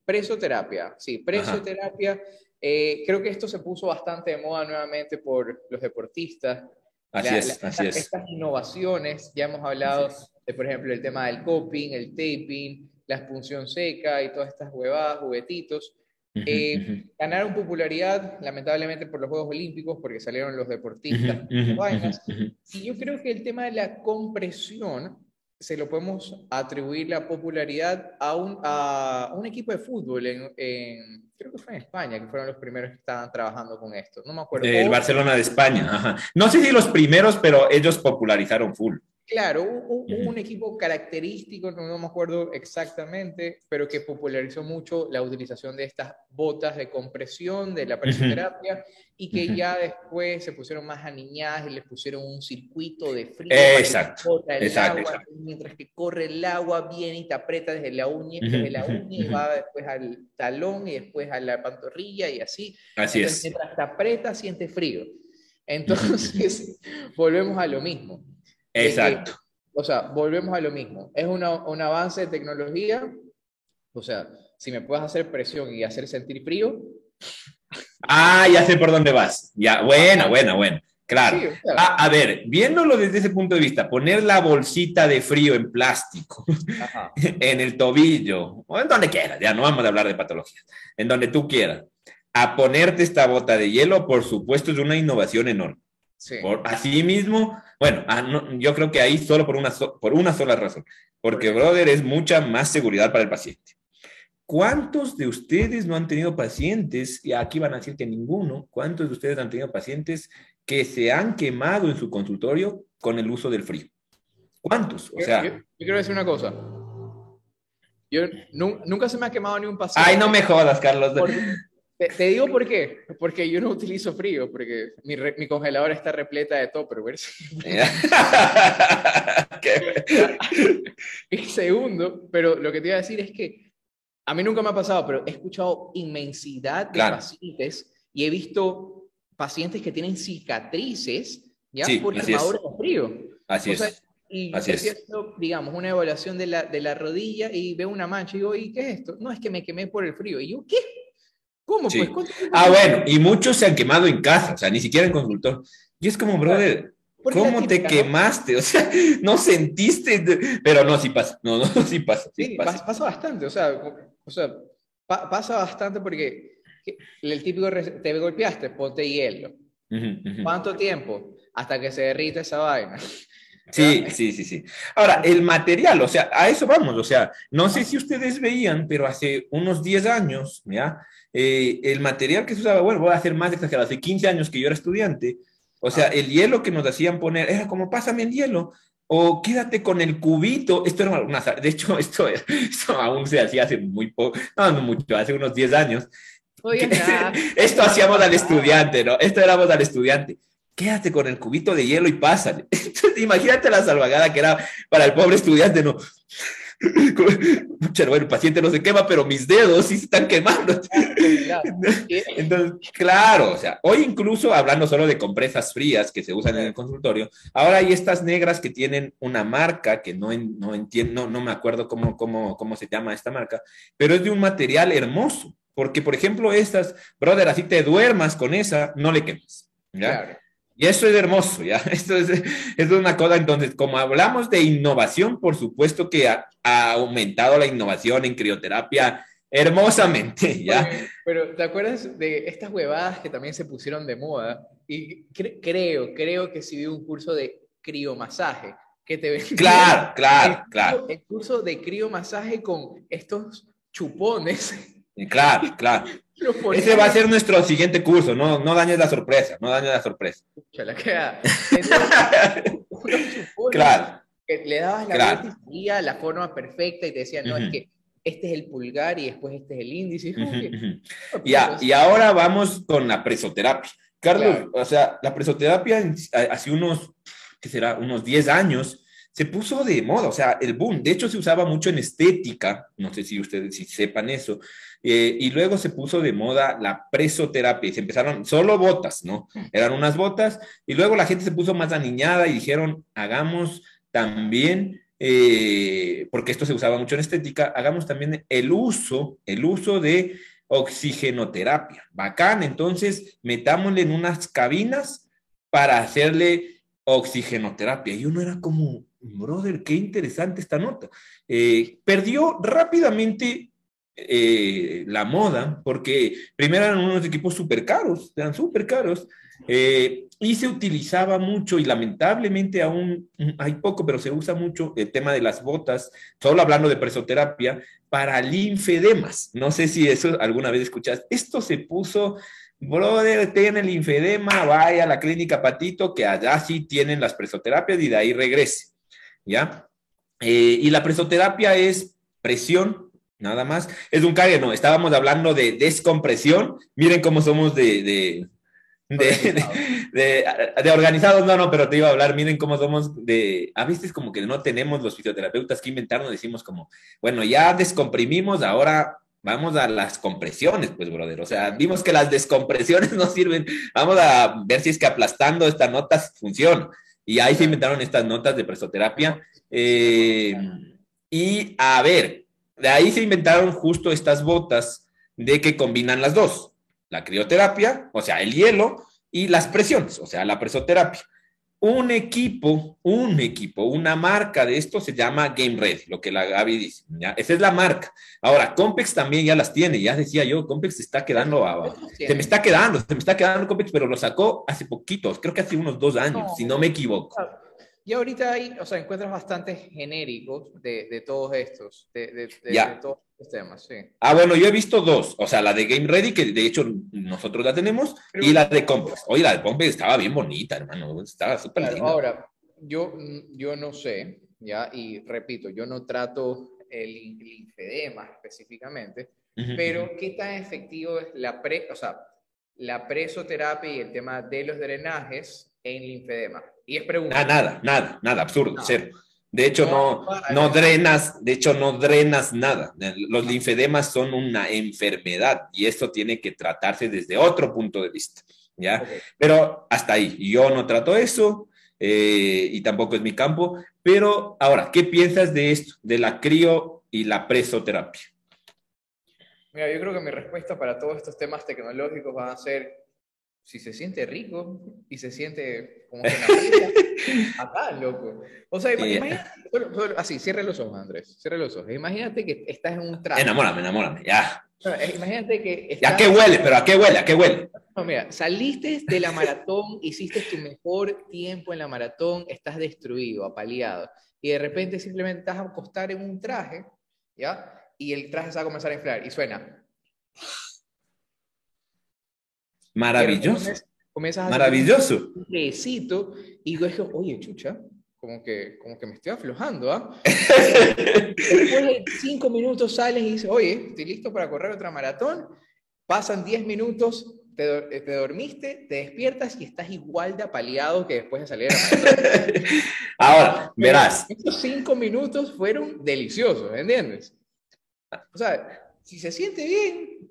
Presoterapia, sí, presoterapia. Eh, creo que esto se puso bastante de moda nuevamente por los deportistas. Así es, así es. Estas innovaciones, ya hemos hablado de, por ejemplo, el tema del coping, el taping, la expunción seca y todas estas huevadas, juguetitos. Eh, ganaron popularidad, lamentablemente, por los Juegos Olímpicos, porque salieron los deportistas vainas. Y yo creo que el tema de la compresión se lo podemos atribuir la popularidad a un, a un equipo de fútbol en, creo que fue en España, que fueron los primeros que estaban trabajando con esto. No me acuerdo. El Barcelona de España. No sé si los primeros, pero ellos popularizaron full. Claro, un, equipo característico, no, me acuerdo exactamente, pero que popularizó mucho la utilización de estas botas de compresión de la presoterapia y que ya después se pusieron más aniñadas y les pusieron un circuito de frío. Exacto, exacto, Mientras que corre el agua, viene y te aprieta desde la uña, desde la uña y va después al talón y después a la pantorrilla y así. Así es. Mientras te aprieta, sientes frío. Entonces, volvemos a lo mismo. Exacto. o sea, volvemos a lo mismo. Es una, un avance de tecnología. O sea, si me puedes hacer presión y hacer sentir frío. Ah, ya sé por dónde vas. Ya, buena, buena, buena. Claro. Ah, a ver, viéndolo desde ese punto de vista, poner la bolsita de frío en plástico en el tobillo o en donde quieras, ya no vamos a hablar de patologías, en donde tú quieras, a ponerte esta bota de hielo, por supuesto, es una innovación enorme. Por, así mismo, bueno, ah, yo creo que ahí solo por una, por una sola razón, porque, brother, es mucha más seguridad para el paciente. ¿Cuántos de ustedes no han tenido pacientes, y aquí van a decir que ninguno, cuántos de ustedes han tenido pacientes que se han quemado en su consultorio con el uso del frío? ¿Cuántos? O sea, yo, quiero decir una cosa. Yo nunca se me ha quemado ni un paciente. Ay, no me jodas, Carlos. Te, digo por qué. Porque yo no utilizo frío, porque mi, mi congelador está repleta de Tupperwares. y segundo, pero lo que te iba a decir es que a mí nunca me ha pasado, pero he escuchado inmensidad de pacientes y he visto pacientes que tienen cicatrices ya por quemadura de frío. Así es. Y así es. digamos, una evaluación de la, de la rodilla y veo una mancha y digo, ¿y qué es esto? No, es que me quemé por el frío. Y yo, ¿qué? ¿Cómo? Pues, ah, bueno, y muchos se han quemado en casa, o sea, ni siquiera en consultor. Y es como, brother, ¿cómo te quemaste? O sea, no sentiste, pero no, sí pasa, no, no, sí pasa. Sí, pasa. pasa. bastante, o sea, o sea pasa bastante porque el típico, te golpeaste, ponte hielo. ¿Cuánto tiempo? Hasta que se derrite esa vaina. Sí, sí, sí, sí. Ahora, el material, o sea, a eso vamos, o sea, no sé si ustedes veían, pero hace unos 10 años, ¿ya? Eh, el material que se usaba, bueno, voy a hacer más exagerado, hace 15 años que yo era estudiante, o sea, el hielo que nos hacían poner era como, pásame el hielo, o quédate con el cubito, esto era una, de hecho, esto, aún se hacía hace muy poco, no, no mucho, hace unos 10 años. esto hacíamos al estudiante, ¿no? Esto éramos al estudiante quédate con el cubito de hielo y pásale. Imagínate la salvagada que era para el pobre estudiante, ¿no? bueno, el paciente no se quema, pero mis dedos sí se están quemando. Entonces, claro, o sea, hoy incluso hablando solo de compresas frías que se usan en el consultorio, ahora hay estas negras que tienen una marca que no, no entiendo, no, me acuerdo cómo, cómo, cómo se llama esta marca, pero es de un material hermoso, porque por ejemplo estas, brother, así te duermas con esa, no le quemas. ¿ya? Y eso es hermoso, ¿ya? Esto es, es una cosa, entonces, como hablamos de innovación, por supuesto que ha, ha aumentado la innovación en crioterapia hermosamente, ¿ya? pero, ¿te acuerdas de estas huevadas que también se pusieron de moda? Y creo, creo que sí vi un curso de criomasaje, que te Claro, claro, claro. El curso de criomasaje con estos chupones. Claro, claro. Ese va a ser nuestro siguiente curso, no, no dañes la sorpresa, no dañes la sorpresa. queda. claro. Que le dabas la claro. la forma perfecta y te decían, no, es que este es el pulgar y después este es el índice. ya, y ahora vamos con la presoterapia. Carlos, o sea, la presoterapia hace unos, ¿qué será? Unos 10 años se puso de moda, o sea, el boom. De hecho, se usaba mucho en estética, no sé si ustedes si sepan eso, eh, y luego se puso de moda la presoterapia y se empezaron solo botas, ¿no? Eran unas botas, y luego la gente se puso más aniñada y dijeron, hagamos también eh, porque esto se usaba mucho en estética, hagamos también el uso, el uso de oxigenoterapia. Bacán, entonces metámosle en unas cabinas para hacerle oxigenoterapia. Y uno era como, brother, qué interesante esta nota. Eh, perdió rápidamente eh, la moda, porque primero eran unos equipos súper caros, eran súper caros, eh, y se utilizaba mucho y lamentablemente aún hay poco, pero se usa mucho el tema de las botas, solo hablando de presoterapia, para linfedemas. No sé si eso alguna vez escuchas. Esto se puso, brother, tiene linfedema, vaya a la clínica Patito, que allá sí tienen las presoterapias y de ahí regrese. ¿Ya? Eh, y la presoterapia es presión, nada más. Es un cague, no, estábamos hablando de descompresión. Miren cómo somos de de, de, organizados, no, no, pero te iba a hablar, miren cómo somos de, a veces como que no tenemos los fisioterapeutas que inventarnos, decimos como, bueno, ya descomprimimos, ahora vamos a las compresiones, pues, brother, o sea, vimos que las descompresiones no sirven, vamos a ver si es que aplastando estas notas funciona. Y ahí se inventaron estas notas de presoterapia. Eh, y a ver, de ahí se inventaron justo estas botas de que combinan las dos la crioterapia, o sea, el hielo, y las presiones, o sea, la presoterapia. Un equipo, un equipo, una marca de esto se llama Game Ready, lo que la Gaby dice. ¿ya? Esa es la marca. Ahora, Compex también ya las tiene, ya decía yo, Compex se está quedando abajo. Se me está quedando, se me está quedando Compex, pero lo sacó hace poquitos, creo que hace unos dos años, si no me equivoco. Y ahorita hay, o sea, encuentras bastantes genéricos de, de todos estos, de, de, de todos sí. Ah, bueno, yo he visto dos, o sea, la de Game Ready, que de hecho nosotros la tenemos, y la de Complex. Oye, la de Complex estaba bien bonita, hermano, estaba súper linda. Ahora, yo, yo no sé, ya, y repito, yo no trato el linfedema específicamente, pero ¿qué tan efectivo es la pre, o sea, la presoterapia y el tema de los drenajes en linfedema? Y es pregunta. nada, nada, nada, absurdo, cero. De hecho, no, no, drenas, de hecho, no drenas nada. Los linfedemas son una enfermedad y esto tiene que tratarse desde otro punto de vista, ¿ya? Pero hasta ahí, yo no trato eso eh, y tampoco es mi campo. Pero ahora, ¿qué piensas de esto, de la crio y la presoterapia? Mira, yo creo que mi respuesta para todos estos temas tecnológicos va a ser si se siente rico y se siente como que acá, loco. O sea, imagínate, así, cierre los ojos, Andrés, cierre los ojos. Imagínate que estás en un traje. Enamórame, enamórame, ya. Eh, imagínate que... ¿A qué huele? ¿Pero a qué huele? ¿A qué huele? No, mira, saliste de la maratón, hiciste tu mejor tiempo en la maratón, estás destruido, apaleado. Y de repente simplemente estás a acostar en un traje, ¿ya? Y el traje se va a comenzar a inflar y suena... Maravilloso. Comienzas a Maravilloso. Un besito y digo, oye, chucha, como que, como que me estoy aflojando, ¿ah? Después de cinco minutos sales y dices, oye, estoy listo para correr otra maratón. Pasan diez minutos, te, te, dormiste, te despiertas y estás igual de apaleado que después de salir a la maratón. Ahora, verás. Estos cinco minutos fueron deliciosos, ¿entiendes? O sea, si se siente bien,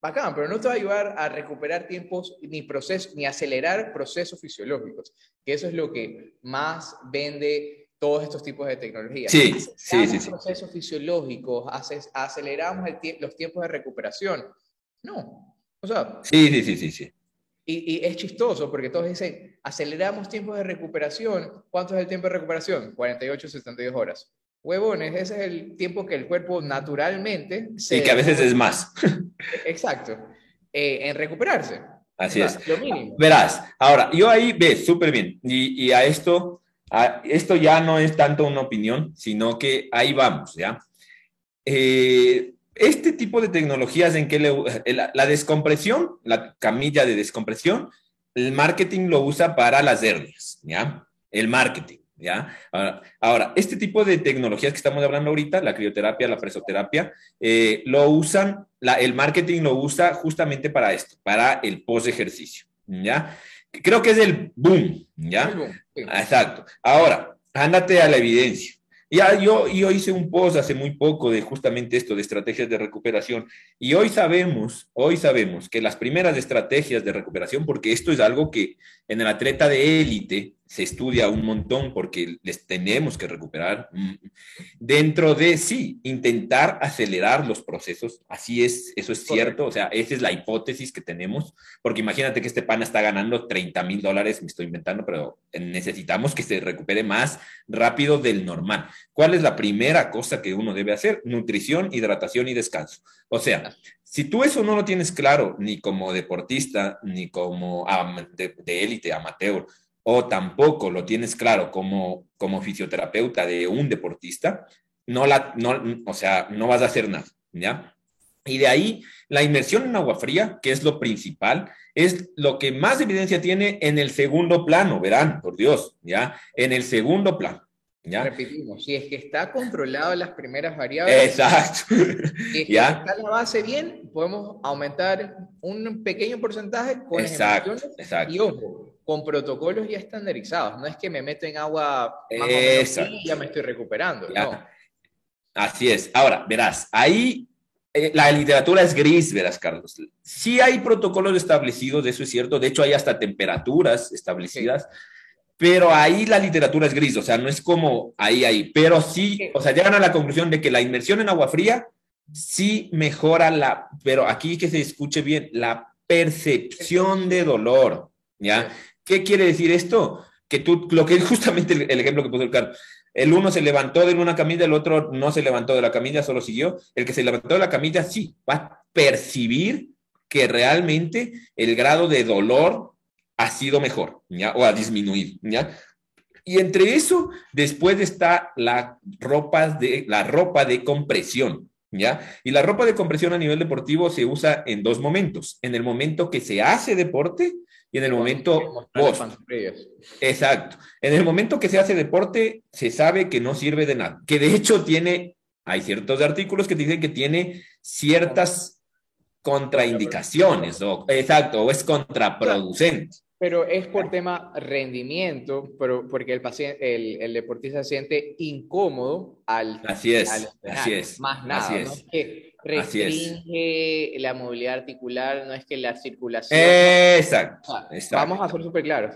bacán, pero no te va a ayudar a recuperar tiempos ni procesos, ni acelerar procesos fisiológicos, que eso es lo que más vende todos estos tipos de tecnologías. Sí, sí, sí, procesos fisiológicos, aceleramos los tiempos de recuperación. No, o sea... Sí, sí, sí, sí, sí. Y, es chistoso porque todos dicen, aceleramos tiempos de recuperación. ¿Cuánto es el tiempo de recuperación? 48, 72 horas. Huevones, ese es el tiempo que el cuerpo naturalmente... Se y que a veces es más. Exacto. Eh, en recuperarse. Así es. Lo mínimo. Verás, ahora, yo ahí ves súper bien. Y, y, a esto, a, esto ya no es tanto una opinión, sino que ahí vamos, ¿ya? Eh, este tipo de tecnologías en que la, descompresión, la camilla de descompresión, el marketing lo usa para las hernias, ¿ya? El marketing, ¿ya? Ahora, este tipo de tecnologías que estamos hablando ahorita, la crioterapia, la presoterapia, eh, lo usan, el marketing lo usa justamente para esto, para el post-ejercicio, ¿ya? Creo que es el boom, ¿ya? Exacto. Ahora, ándate a la evidencia. Ya yo, yo hice un post hace muy poco de justamente esto, de estrategias de recuperación, y hoy sabemos, hoy sabemos que las primeras estrategias de recuperación, porque esto es algo que en el atleta de élite se estudia un montón porque les tenemos que recuperar. Dentro de, sí, intentar acelerar los procesos, así es, eso es cierto, o sea, esa es la hipótesis que tenemos, porque imagínate que este pana está ganando 30 mil dólares, me estoy inventando, pero necesitamos que se recupere más rápido del normal. ¿Cuál es la primera cosa que uno debe hacer? Nutrición, hidratación y descanso. O sea, si tú eso no lo tienes claro, ni como deportista, ni como de élite, amateur, o tampoco lo tienes claro como, como fisioterapeuta de un deportista, no la, no, o sea, no vas a hacer nada, ¿ya? Y de ahí, la inmersión en agua fría, que es lo principal, es lo que más evidencia tiene en el segundo plano, verán, por Dios, ¿ya? En el segundo plano. ¿Ya? Repetimos, si es que está controlado las primeras variables. Exacto. Si es ¿Ya? está la base bien, podemos aumentar un pequeño porcentaje con exacto, exacto. Y ojo, con protocolos ya estandarizados. No es que me meto en agua más y ya me estoy recuperando. Así es. Ahora, verás, ahí eh, la literatura es gris, verás, Carlos. Sí hay protocolos establecidos, eso es cierto. De hecho, hay hasta temperaturas establecidas. Pero ahí la literatura es gris, o sea, no es como ahí, ahí. Pero sí, o sea, llegan a la conclusión de que la inmersión en agua fría sí mejora la, pero aquí que se escuche bien, la percepción de dolor, ¿ya? ¿Qué quiere decir esto? Que tú, lo que es justamente el, ejemplo que puso el Carlos, el uno se levantó de una camilla, el otro no se levantó de la camilla, solo siguió. El que se levantó de la camilla sí va a percibir que realmente el grado de dolor ha sido mejor, ¿ya? O ha disminuido, ¿ya? Y entre eso, después está la ropa de, la ropa de compresión, ¿ya? Y la ropa de compresión a nivel deportivo se usa en dos momentos. En el momento que se hace deporte y en el momento post. Exacto. En el momento que se hace deporte, se sabe que no sirve de nada. Que de hecho tiene, hay ciertos artículos que dicen que tiene ciertas contraindicaciones, o, exacto, o es contraproducente. Pero es por tema rendimiento, pero porque el paciente, el, el deportista se siente incómodo al. Así es, así es. Más nada. Así es. que restringe la movilidad articular, no es que la circulación. Exacto. Vamos a ser súper claros.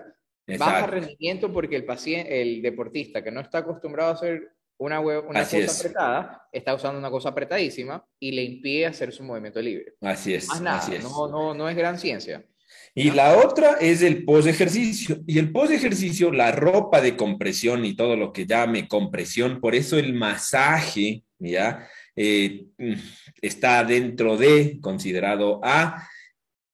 Baja rendimiento porque el paciente, el deportista que no está acostumbrado a hacer una, una cosa apretada, está usando una cosa apretadísima y le impide hacer su movimiento libre. Así es. Más nada, así es. No, no, no es gran ciencia. Y la otra es el post ejercicio. Y el post ejercicio, la ropa de compresión y todo lo que llame compresión, por eso el masaje, ¿ya? Eh, está dentro de, considerado A,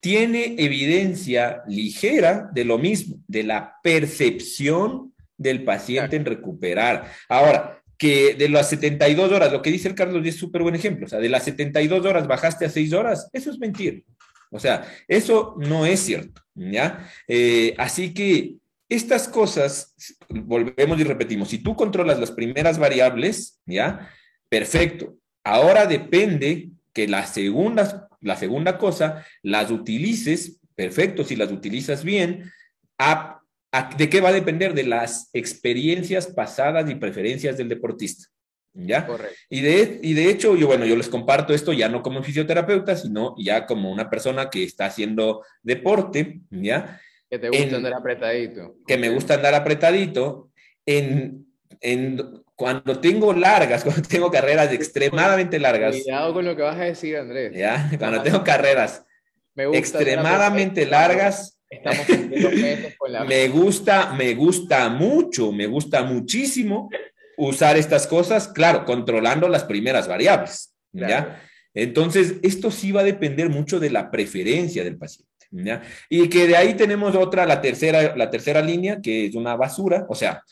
tiene evidencia ligera de lo mismo, de la percepción del paciente en recuperar. Ahora, que de las 72 horas, lo que dice el Carlos es súper buen ejemplo, o sea, de las 72 horas bajaste a 6 horas, eso es mentira. O sea, eso no es cierto, ¿ya? Eh, así que estas cosas, volvemos y repetimos, si tú controlas las primeras variables, ¿ya? Perfecto. Ahora depende que la segunda, la segunda cosa las utilices, perfecto, si las utilizas bien, ¿de qué va a depender? De las experiencias pasadas y preferencias del deportista. ¿Ya? Correcto. Y de, y de hecho, yo, bueno, yo les comparto esto ya no como fisioterapeuta, sino ya como una persona que está haciendo deporte, ¿ya? Que te gusta andar apretadito. Que me gusta andar apretadito. En, en, cuando tengo largas, cuando tengo carreras extremadamente largas. Cuidado con lo que vas a decir, Andrés. ¿Ya? Cuando tengo carreras extremadamente largas, estamos con la... Me gusta, me gusta mucho, me gusta muchísimo usar estas cosas, claro, controlando las primeras variables, ¿ya? Entonces, esto sí va a depender mucho de la preferencia del paciente. ¿ya? Y que de ahí tenemos otra, la tercera, la tercera línea, que es una basura, o sea,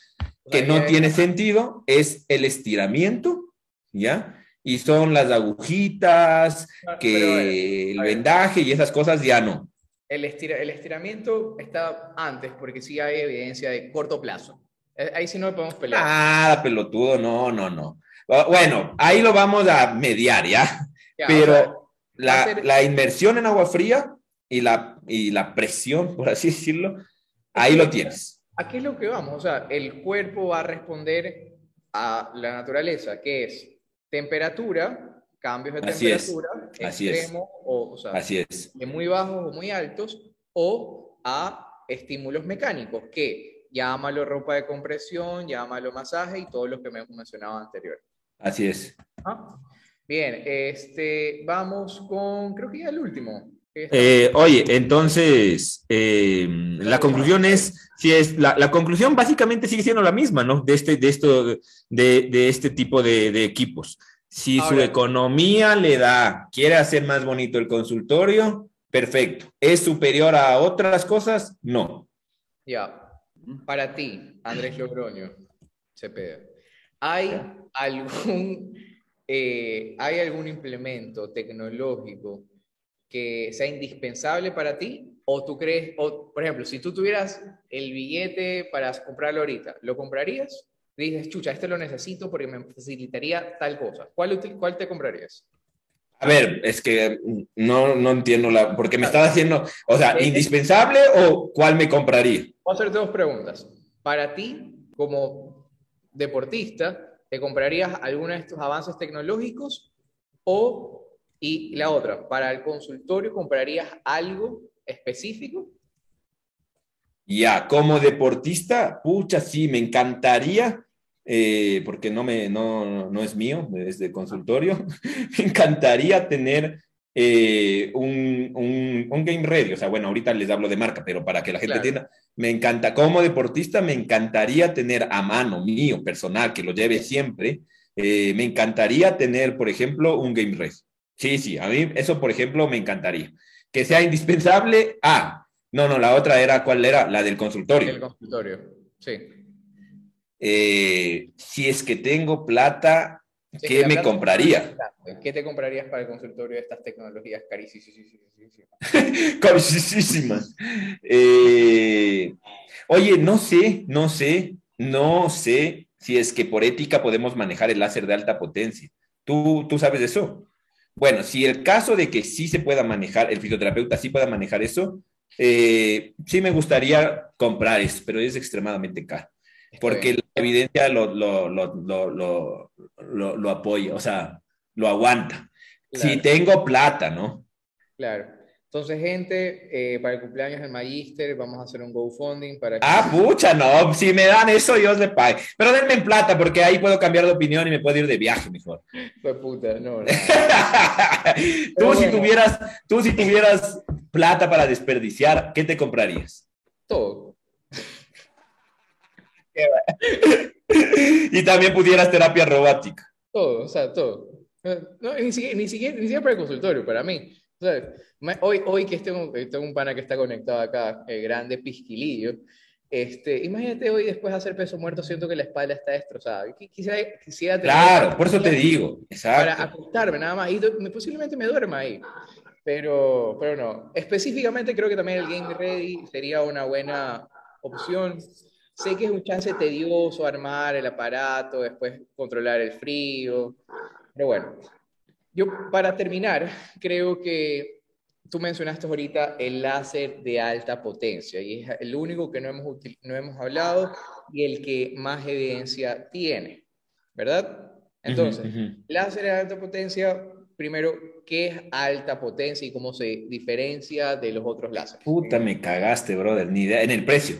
que no tiene sentido, es el estiramiento, ¿ya? Y son las agujitas, que el vendaje y esas cosas ya no. El, el estiramiento está antes, porque sí hay evidencia de corto plazo. Eh, ahí sí no podemos pelear. Ah, pelotudo, no, no, no. Bueno, ahí lo vamos a mediar, ¿ya? Pero la, la, inmersión en agua fría y la, y la presión, por así decirlo, ahí lo tienes. Aquí es lo que vamos, o sea, el cuerpo va a responder a la naturaleza, que es temperatura, cambios de temperatura, extremos, o, o sea, así es. de muy bajos o muy altos, o a estímulos mecánicos, que llámalo ropa de compresión, llámalo masaje y todo lo que me hemos mencionado anterior. Así es. Bien, este, vamos con, creo que ya el último. Eh, oye, entonces, eh, la conclusión es, si es la, la, conclusión básicamente sigue siendo la misma, ¿no? De este, de esto, de, de este tipo de, de, equipos. Si su economía le da, quiere hacer más bonito el consultorio, perfecto. ¿Es superior a otras cosas? No. Ya. Para ti, Andrés Logroño, Cepeda, ¿hay algún, eh, ¿hay algún implemento tecnológico que sea indispensable para ti? ¿O tú crees, o, por ejemplo, si tú tuvieras el billete para comprarlo ahorita, ¿lo comprarías? Dices, chucha, este lo necesito porque me facilitaría tal cosa. ¿Cuál, cuál te comprarías? A ver, es que no, no entiendo la, porque me estás haciendo, o sea, ¿indispensable o cuál me compraría? Voy a hacerte dos preguntas. Para ti, como deportista, ¿te comprarías alguno de estos avances tecnológicos o y la otra, para el consultorio, ¿comprarías algo específico? Ya, como deportista, pucha, sí, me encantaría, eh, porque no, me, no, no es mío, es de consultorio, me encantaría tener eh, un, un, game ready. O sea, bueno, ahorita les hablo de marca, pero para que la gente entienda, me encanta, como deportista, me encantaría tener a mano mío, personal, que lo lleve siempre. Eh, me encantaría tener, por ejemplo, un game ready. Sí, sí, a mí eso, por ejemplo, me encantaría. Que sea indispensable. Ah, no, no, la otra era, ¿cuál era? La del consultorio. El consultorio, sí. Eh, si es que tengo plata, ¿qué me compraría? ¿Qué te comprarías para el consultorio de estas tecnologías carísimas? carísimas. Eh, oye, no sé, no sé, no sé si es que por ética podemos manejar el láser de alta potencia. ¿Tú, tú sabes eso? Bueno, si el caso de que sí se pueda manejar, el fisioterapeuta sí pueda manejar eso, eh, sí me gustaría comprar eso, pero es extremadamente caro, porque la evidencia lo, lo, lo, lo, apoya, o sea, lo aguanta. Si tengo plata, ¿no? Claro. Entonces, gente, eh, para el cumpleaños del Magister vamos a hacer un GoFunding para... Ah, pucha, no, si me dan eso, Dios le pague. Pero denme en plata, porque ahí puedo cambiar de opinión y me puedo ir de viaje mejor. Pues puta, no. tú, si tuvieras, tú si tuvieras plata para desperdiciar, ¿qué te comprarías? Todo. y también pudieras terapia robótica. Todo, o sea, todo. No, ni, siquiera, ni, siquiera, ni siquiera para el consultorio, para mí. Hoy, hoy que tengo, tengo un pana que está conectado acá, el grande Pisquilillo, este, imagínate hoy después de hacer peso muerto, siento que la espalda está destrozada. Quisiera, quisiera claro, por eso te digo. Exacto. Para acostarme nada más. Y posiblemente me duerma ahí. Pero, pero no. Específicamente creo que también el Game Ready sería una buena opción. Sé que es un chance tedioso armar el aparato, después controlar el frío. Pero bueno, yo, para terminar, creo que tú mencionaste ahorita el láser de alta potencia y es el único que no hemos, no hemos hablado y el que más evidencia tiene, ¿verdad? Entonces, láser de alta potencia, primero, ¿qué es alta potencia y cómo se diferencia de los otros láseres? Puta, me cagaste, brother, ni idea, en el precio.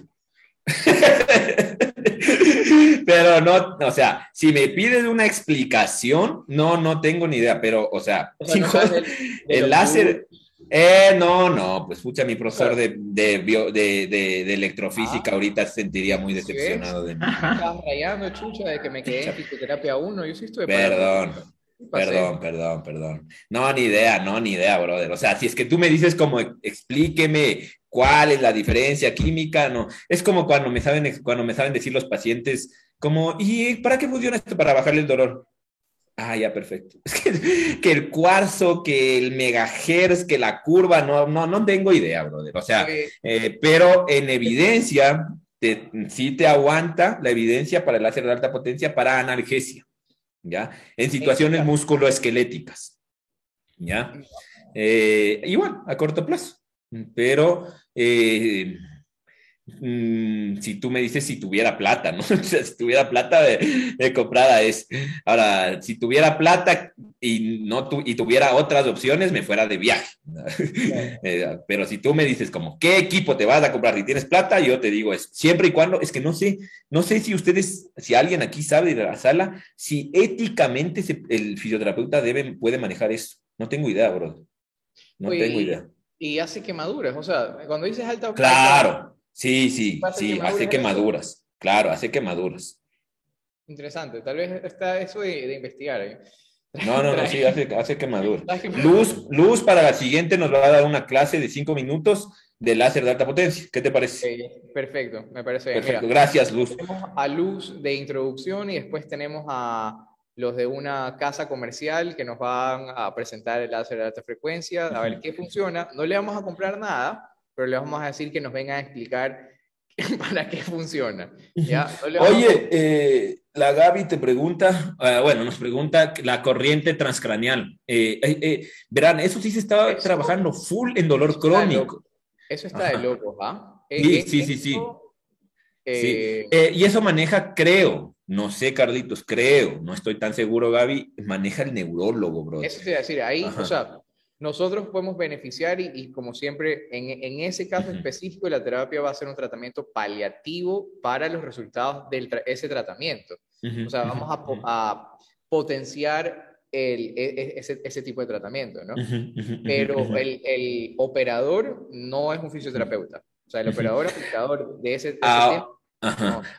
pero no, o sea, si me pides una explicación, no, no tengo ni idea, pero, o sea, el, láser, Eh, no, no, pues escucha, mi profesor de, de, de, de electrofísica ah. ahorita se sentiría muy decepcionado de mí. Estás rayando, chucha, de que me quedé en fisioterapia 1, yo sí estuve Perdón. Perdón, perdón, perdón. No, ni idea, no, ni idea, brother. O sea, si es que tú me dices como explíqueme cuál es la diferencia química, no. Es como cuando me saben, cuando me saben decir los pacientes, como, ¿y para qué funciona esto? Para bajarle el dolor. Ah, ya, perfecto. Es que, el cuarzo, que el megahertz, que la curva, no, no, no tengo idea, brother. O sea, eh, pero en evidencia, te, sí te aguanta la evidencia para el láser de alta potencia para analgesia. ¿ya? En situaciones musculoesqueléticas, ¿ya? Eh, igual, a corto plazo, pero eh, mm, si tú me dices si tuviera plata, ¿no? si tuviera plata de, comprada es. Ahora, si tuviera plata y, no y tuviera otras opciones, me fuera de viaje. Eh, pero si tú me dices como, ¿qué equipo te vas a comprar y tienes plata? Yo te digo, es siempre y cuando, es que no sé, no sé si ustedes, si alguien aquí sabe de la sala, si éticamente el fisioterapeuta debe, puede manejar eso. No tengo idea, bro. No tengo idea. Y hace quemaduras, o sea, cuando dices alta Claro, sí, sí, sí, hace quemaduras. Claro, hace quemaduras. Interesante, tal vez está eso de, investigar. ¿eh? No, no, no, sí, hace, hace quemaduras. Luz, Luz para la siguiente nos va a dar una clase de cinco minutos de láser de alta potencia. ¿Qué te parece? perfecto, me parece bien. Perfecto, gracias Luz. Tenemos a Luz de introducción y después tenemos a los de una casa comercial que nos van a presentar el láser de alta frecuencia, a ver qué funciona. No le vamos a comprar nada, pero le vamos a decir que nos vengan a explicar para qué funciona. Oye, eh, la Gaby te pregunta, ah, bueno, nos pregunta la corriente transcranial. Eh, eh, verán, eso sí se estaba trabajando full en dolor crónico. Eso está de loco, ¿ah? Sí, sí, sí, sí. Eh, eh, y eso maneja, creo, no sé, Carlitos, creo, no estoy tan seguro, Gaby, maneja el neurólogo, bro. Eso te iba a decir, ahí, o sea, nosotros podemos beneficiar y, como siempre, en, en ese caso específico, la terapia va a ser un tratamiento paliativo para los resultados de ese tratamiento. o sea, vamos a, a potenciar el, e, e, ese, ese, tipo de tratamiento, ¿no? Pero el, el, operador no es un fisioterapeuta. O sea, el operador aplicador de ese, ah,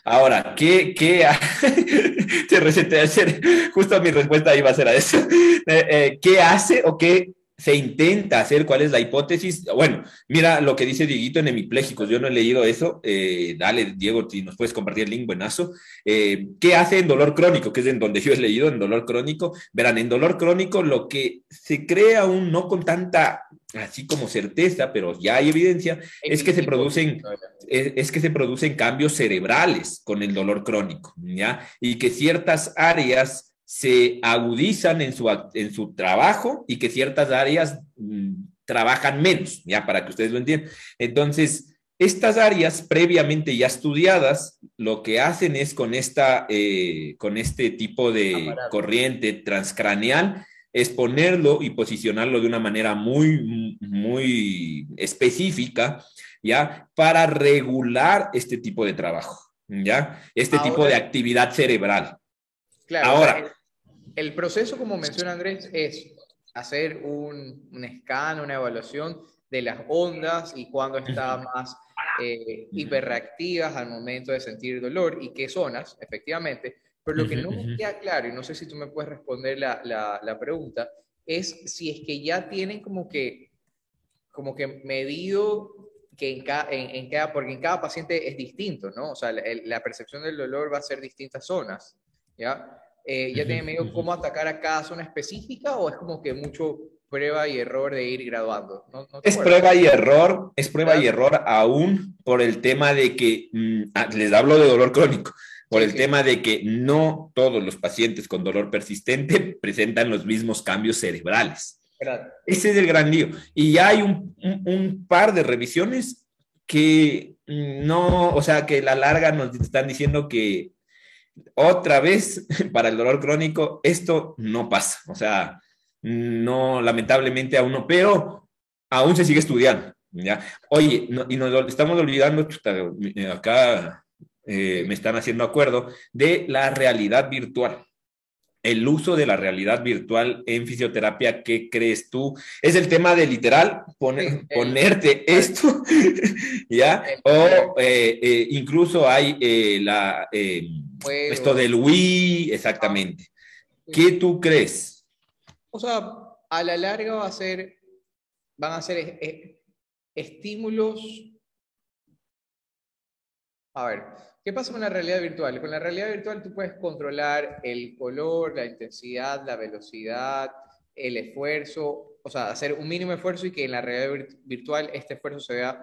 Ahora, ¿qué, qué se hacer? Justo mi respuesta iba a ser a eso. Eh, eh, ¿Qué hace o qué se intenta hacer, cuál es la hipótesis. Bueno, mira lo que dice Dieguito en hemipléjicos, yo no he leído eso. Eh, dale, Diego, si nos puedes compartir el link, buenazo. Eh, ¿Qué hace en dolor crónico? Que es en donde yo he leído, en dolor crónico. Verán, en dolor crónico lo que se crea aún no con tanta, así como certeza, pero ya hay evidencia, es que se producen, es que se producen cambios cerebrales con el dolor crónico, ¿ya? Y que ciertas áreas se agudizan en su, en su trabajo y que ciertas áreas mm, trabajan menos, ya para que ustedes lo entiendan. Entonces, estas áreas previamente ya estudiadas, lo que hacen es con, esta, eh, con este tipo de corriente transcraneal, es ponerlo y posicionarlo de una manera muy, muy específica, ¿ya? Para regular este tipo de trabajo, ¿ya? Este tipo de actividad cerebral. Claro, Ahora, el proceso, como menciona Andrés, es hacer un, un scan, una evaluación de las ondas y cuándo están más eh, hiperreactivas al momento de sentir dolor y qué zonas, efectivamente. Pero lo que no me queda claro, y no sé si tú me puedes responder la, la, pregunta, es si es que ya tienen como que, como que medido que en cada, en, cada, porque en cada paciente es distinto, ¿no? O sea, la, la percepción del dolor va a ser distintas zonas, ¿ya? Eh, ¿Ya tiene medio cómo atacar a cada zona específica o es como que mucho prueba y error de ir graduando? es prueba y error, es prueba y error aún por el tema de que, mm, ah, les hablo de dolor crónico, por el tema de que no todos los pacientes con dolor persistente presentan los mismos cambios cerebrales. Ese es el gran lío. Y ya hay un, un, par de revisiones que no, o sea, que la larga nos están diciendo que otra vez, para el dolor crónico, esto no pasa. O sea, no, lamentablemente aún no, pero aún se sigue estudiando. ¿ya? Oye, y nos estamos olvidando, acá eh, me están haciendo acuerdo, de la realidad virtual. el uso de la realidad virtual en fisioterapia, ¿qué crees tú? Es el tema de literal ponerte esto, ¿ya? O eh, eh, incluso hay la, esto del Wii, exactamente. ¿Qué tú crees? O sea, a la larga va a ser, van a ser estímulos. A ver, ¿Qué pasa con la realidad virtual? Con la realidad virtual tú puedes controlar el color, la intensidad, la velocidad, el esfuerzo, o sea, hacer un mínimo esfuerzo y que en la realidad virtual este esfuerzo se vea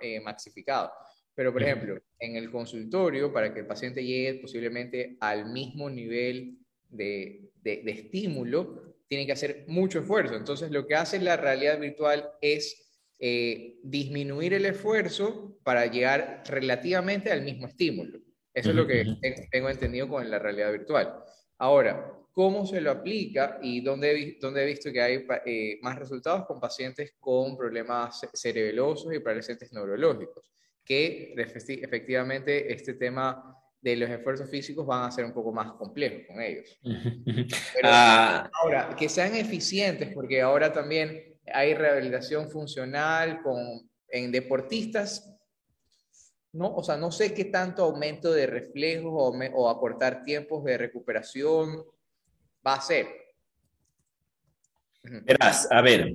eh, maxificado. Pero, por ejemplo, en el consultorio, para que el paciente llegue posiblemente al mismo nivel de, de estímulo, tiene que hacer mucho esfuerzo. Entonces, lo que hace la realidad virtual es eh, disminuir el esfuerzo para llegar relativamente al mismo estímulo. Eso es lo que tengo entendido con la realidad virtual. Ahora, ¿cómo se lo aplica y dónde, dónde he visto que hay eh, más resultados con pacientes con problemas cerebelosos y pacientes neurológicos? Que efectivamente este tema de los esfuerzos físicos van a ser un poco más complejos con ellos. Ah. Ahora, que sean eficientes, porque ahora también hay rehabilitación funcional con, en deportistas. No, o sea, no sé qué tanto aumento de reflejos o, o aportar tiempos de recuperación va a ser. Verás, a ver,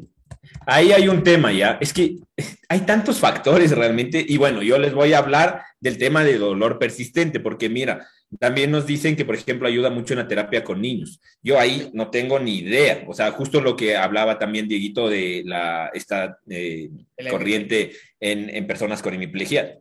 ahí hay un tema ya. Es que hay tantos factores realmente. Y bueno, yo les voy a hablar del tema de dolor persistente, porque mira, también nos dicen que, por ejemplo, ayuda mucho en la terapia con niños. Yo ahí no tengo ni idea. O sea, justo lo que hablaba también Dieguito de la, esta eh, corriente en, en, personas con hemiplegia.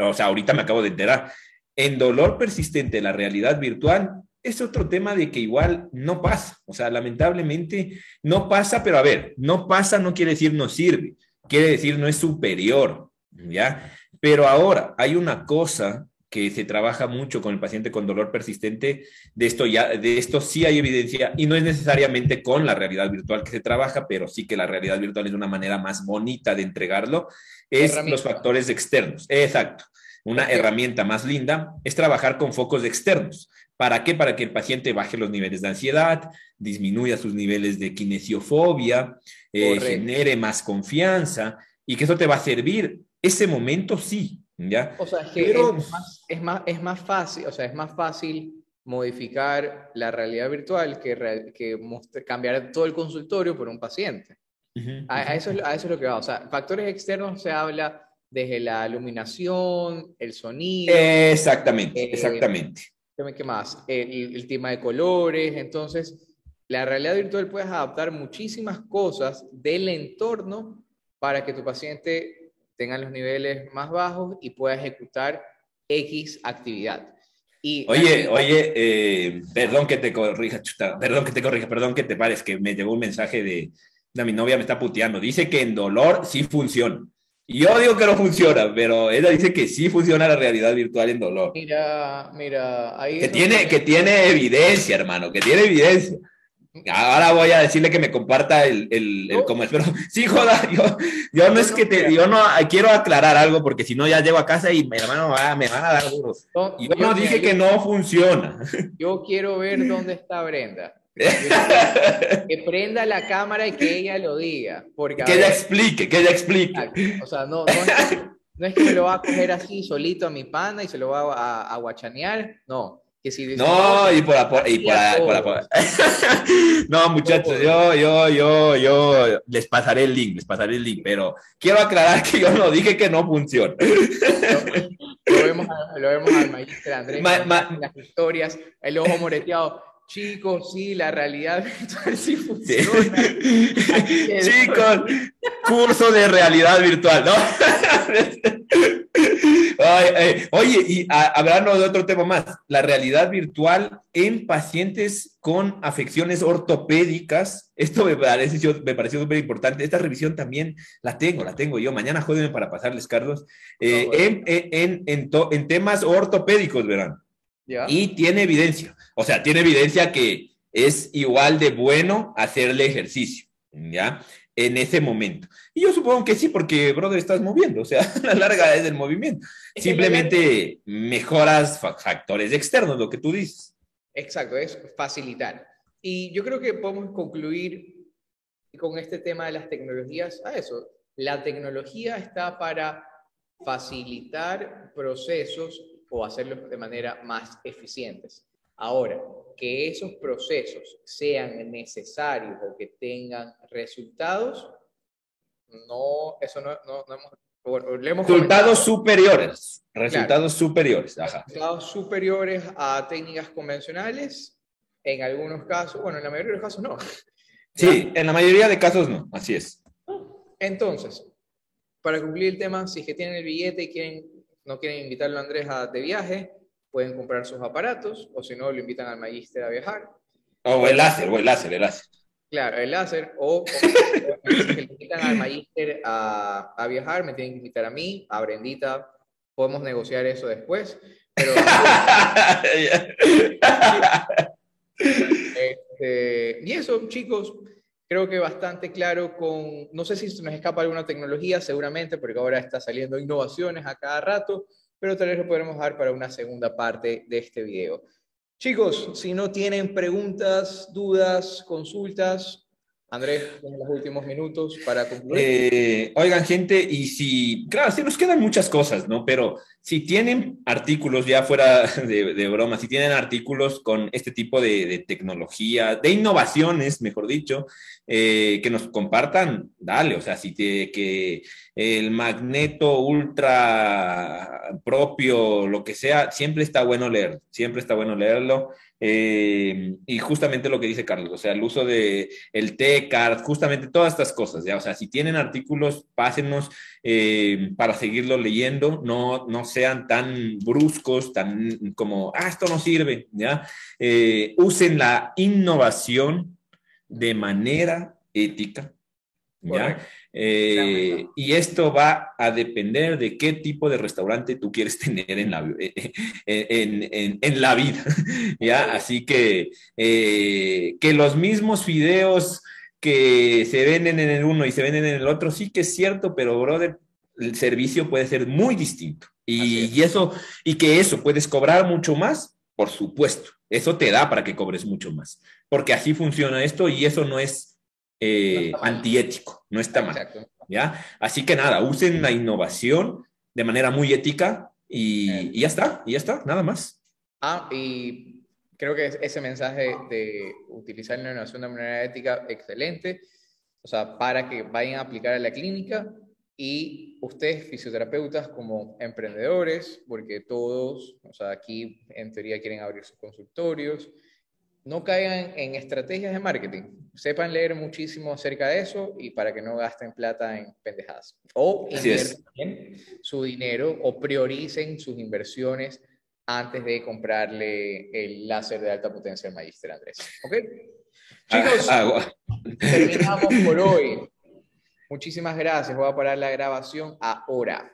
o sea, ahorita me acabo de enterar. En dolor persistente, la realidad virtual es otro tema de que igual no pasa. O sea, lamentablemente no pasa, pero a ver, no pasa no quiere decir no sirve. Quiere decir no es superior. ¿Ya? Pero ahora hay una cosa que se trabaja mucho con el paciente con dolor persistente, de esto ya, de esto sí hay evidencia y no es necesariamente con la realidad virtual que se trabaja, pero sí que la realidad virtual es una manera más bonita de entregarlo, es los factores externos. Exacto. Una herramienta más linda es trabajar con focos externos. ¿Para qué? Para que el paciente baje los niveles de ansiedad, disminuya sus niveles de kinesiofobia, eh, genere más confianza y que eso te va a servir. Ese momento sí, ¿ya? O sea, es que es, más, es, más, es, más, fácil, o sea, es más fácil modificar la realidad virtual que, que cambiar todo el consultorio por un paciente. a, eso, a eso es lo que va. O sea, factores externos se habla desde la iluminación, el sonido. Exactamente, eh, exactamente. ¿Qué más? El, el, tema de colores. Entonces, la realidad virtual puedes adaptar muchísimas cosas del entorno para que tu paciente tengan los niveles más bajos y pueda ejecutar X actividad. Y oye, oye, eh, perdón que te corrija, perdón que te corrija, perdón que te pares, que me llegó un mensaje de, de mi novia, me está puteando. Dice que en dolor sí funciona. Yo digo que no funciona, pero ella dice que sí funciona la realidad virtual en dolor. Mira, mira, ahí. Que, tiene, que tiene evidencia, hermano, que tiene evidencia. Ahora voy a decirle que me comparta el, el, el cómo es, pero sí, joda, yo, yo no es que te, yo no quiero aclarar algo porque si no ya llego a casa y mi hermano va, me van a dar duros. yo no dije que no funciona. Yo quiero ver dónde está Brenda. que prenda la cámara y que ella lo diga. Porque, que ella explique, que ella explique. O sea, no, no es, que, no es que me lo va a coger así solito a mi pana y se lo va a, a guachanear, no no, y por, y por, No, muchachos, yo, yo, yo, yo les pasaré el link, les pasaré el link, pero quiero aclarar que yo no dije que no funciona. Lo vemos, lo vemos al maestro Andrés en las historias, el ojo moreteado. Chicos, sí, la realidad virtual sí funciona. Chicos, curso de realidad virtual, ¿no? oye, y hablando de otro tema más, la realidad virtual en pacientes con afecciones ortopédicas, esto me, parece, me pareció súper importante, esta revisión también la tengo, la tengo yo, mañana jódenme para pasarles, Carlos, eh, en, en, en, en, temas ortopédicos, verán. Y tiene evidencia, o sea, tiene evidencia que es igual de bueno hacerle ejercicio, ¿ya? en ese momento. Y yo supongo que sí, porque, brother, estás moviendo, o sea, la larga es el movimiento. Simplemente mejoras factores externos, lo que tú dices. Exacto, es facilitar. Y yo creo que podemos concluir con este tema de las tecnologías a eso. La tecnología está para facilitar procesos o hacerlos de manera más eficientes. Ahora, que esos procesos sean necesarios o que tengan resultados, no, eso no, no, hemos... resultados superiores, resultados superiores. Resultados superiores a técnicas convencionales, en algunos casos, bueno, en la mayoría de los casos no. Sí, en la mayoría de casos no, así es. Entonces, para cumplir el tema, si es que tienen el billete y quieren, no quieren invitarlo a Andrés a, de viaje, pueden comprar sus aparatos, o si no, lo invitan al Magister a viajar. O el láser, o el láser, el láser. Claro, el láser, o, si invitan al Magister a, a, viajar, me tienen que invitar a mí, a Brendita, podemos negociar eso después, pero... Este, y eso, chicos, creo que bastante claro con, no sé si se nos escapa alguna tecnología, seguramente, porque ahora está saliendo innovaciones a cada rato, pero tal vez lo podremos dar para una segunda parte de este video. Chicos, si no tienen preguntas, dudas, consultas, Andrés, en los últimos minutos para concluir. Eh, oigan, gente, y si, claro, sí nos quedan muchas cosas, ¿no? Pero si tienen artículos, ya fuera de, broma, si tienen artículos con este tipo de, tecnología, de innovaciones, mejor dicho, eh, que nos compartan, dale, o sea, si que el magneto ultra propio, lo que sea, siempre está bueno leer, siempre está bueno leerlo. Eh, y justamente lo que dice Carlos, o sea, el uso de el T-Card, justamente todas estas cosas, o sea, si tienen artículos, pásenos eh, para seguirlo leyendo, no, no sean tan bruscos, tan como, ah, esto no sirve, ya, eh, usen la innovación de manera ética, ¿ya? Eh, y esto va a depender de qué tipo de restaurante tú quieres tener en la, eh, en, en, la vida. ¿ya? Así que eh, que los mismos fideos que se venden en el uno y se venden en el otro, sí que es cierto, pero brother, el servicio puede ser muy distinto. Y, y eso, y que eso puedes cobrar mucho más, por supuesto. Eso te da para que cobres mucho más. Porque así funciona esto y eso no es eh, antiético, no está mal. ¿ya? Así que nada, usen la innovación de manera muy ética y, ya está, y ya está, nada más. Ah, y creo que ese mensaje de utilizar la innovación de manera ética, excelente, o sea, para que vayan a aplicar a la clínica y ustedes, fisioterapeutas, como emprendedores, porque todos, o sea, aquí en teoría quieren abrir sus consultorios, no caigan en estrategias de marketing. Sepan leer muchísimo acerca de eso y para que no gasten plata en pendejadas. O invierten su dinero o prioricen sus inversiones antes de comprarle el láser de alta potencia al Magister Andrés. ¿Ok? Chicos, ah, terminamos por hoy. Muchísimas gracias. Voy a parar la grabación ahora.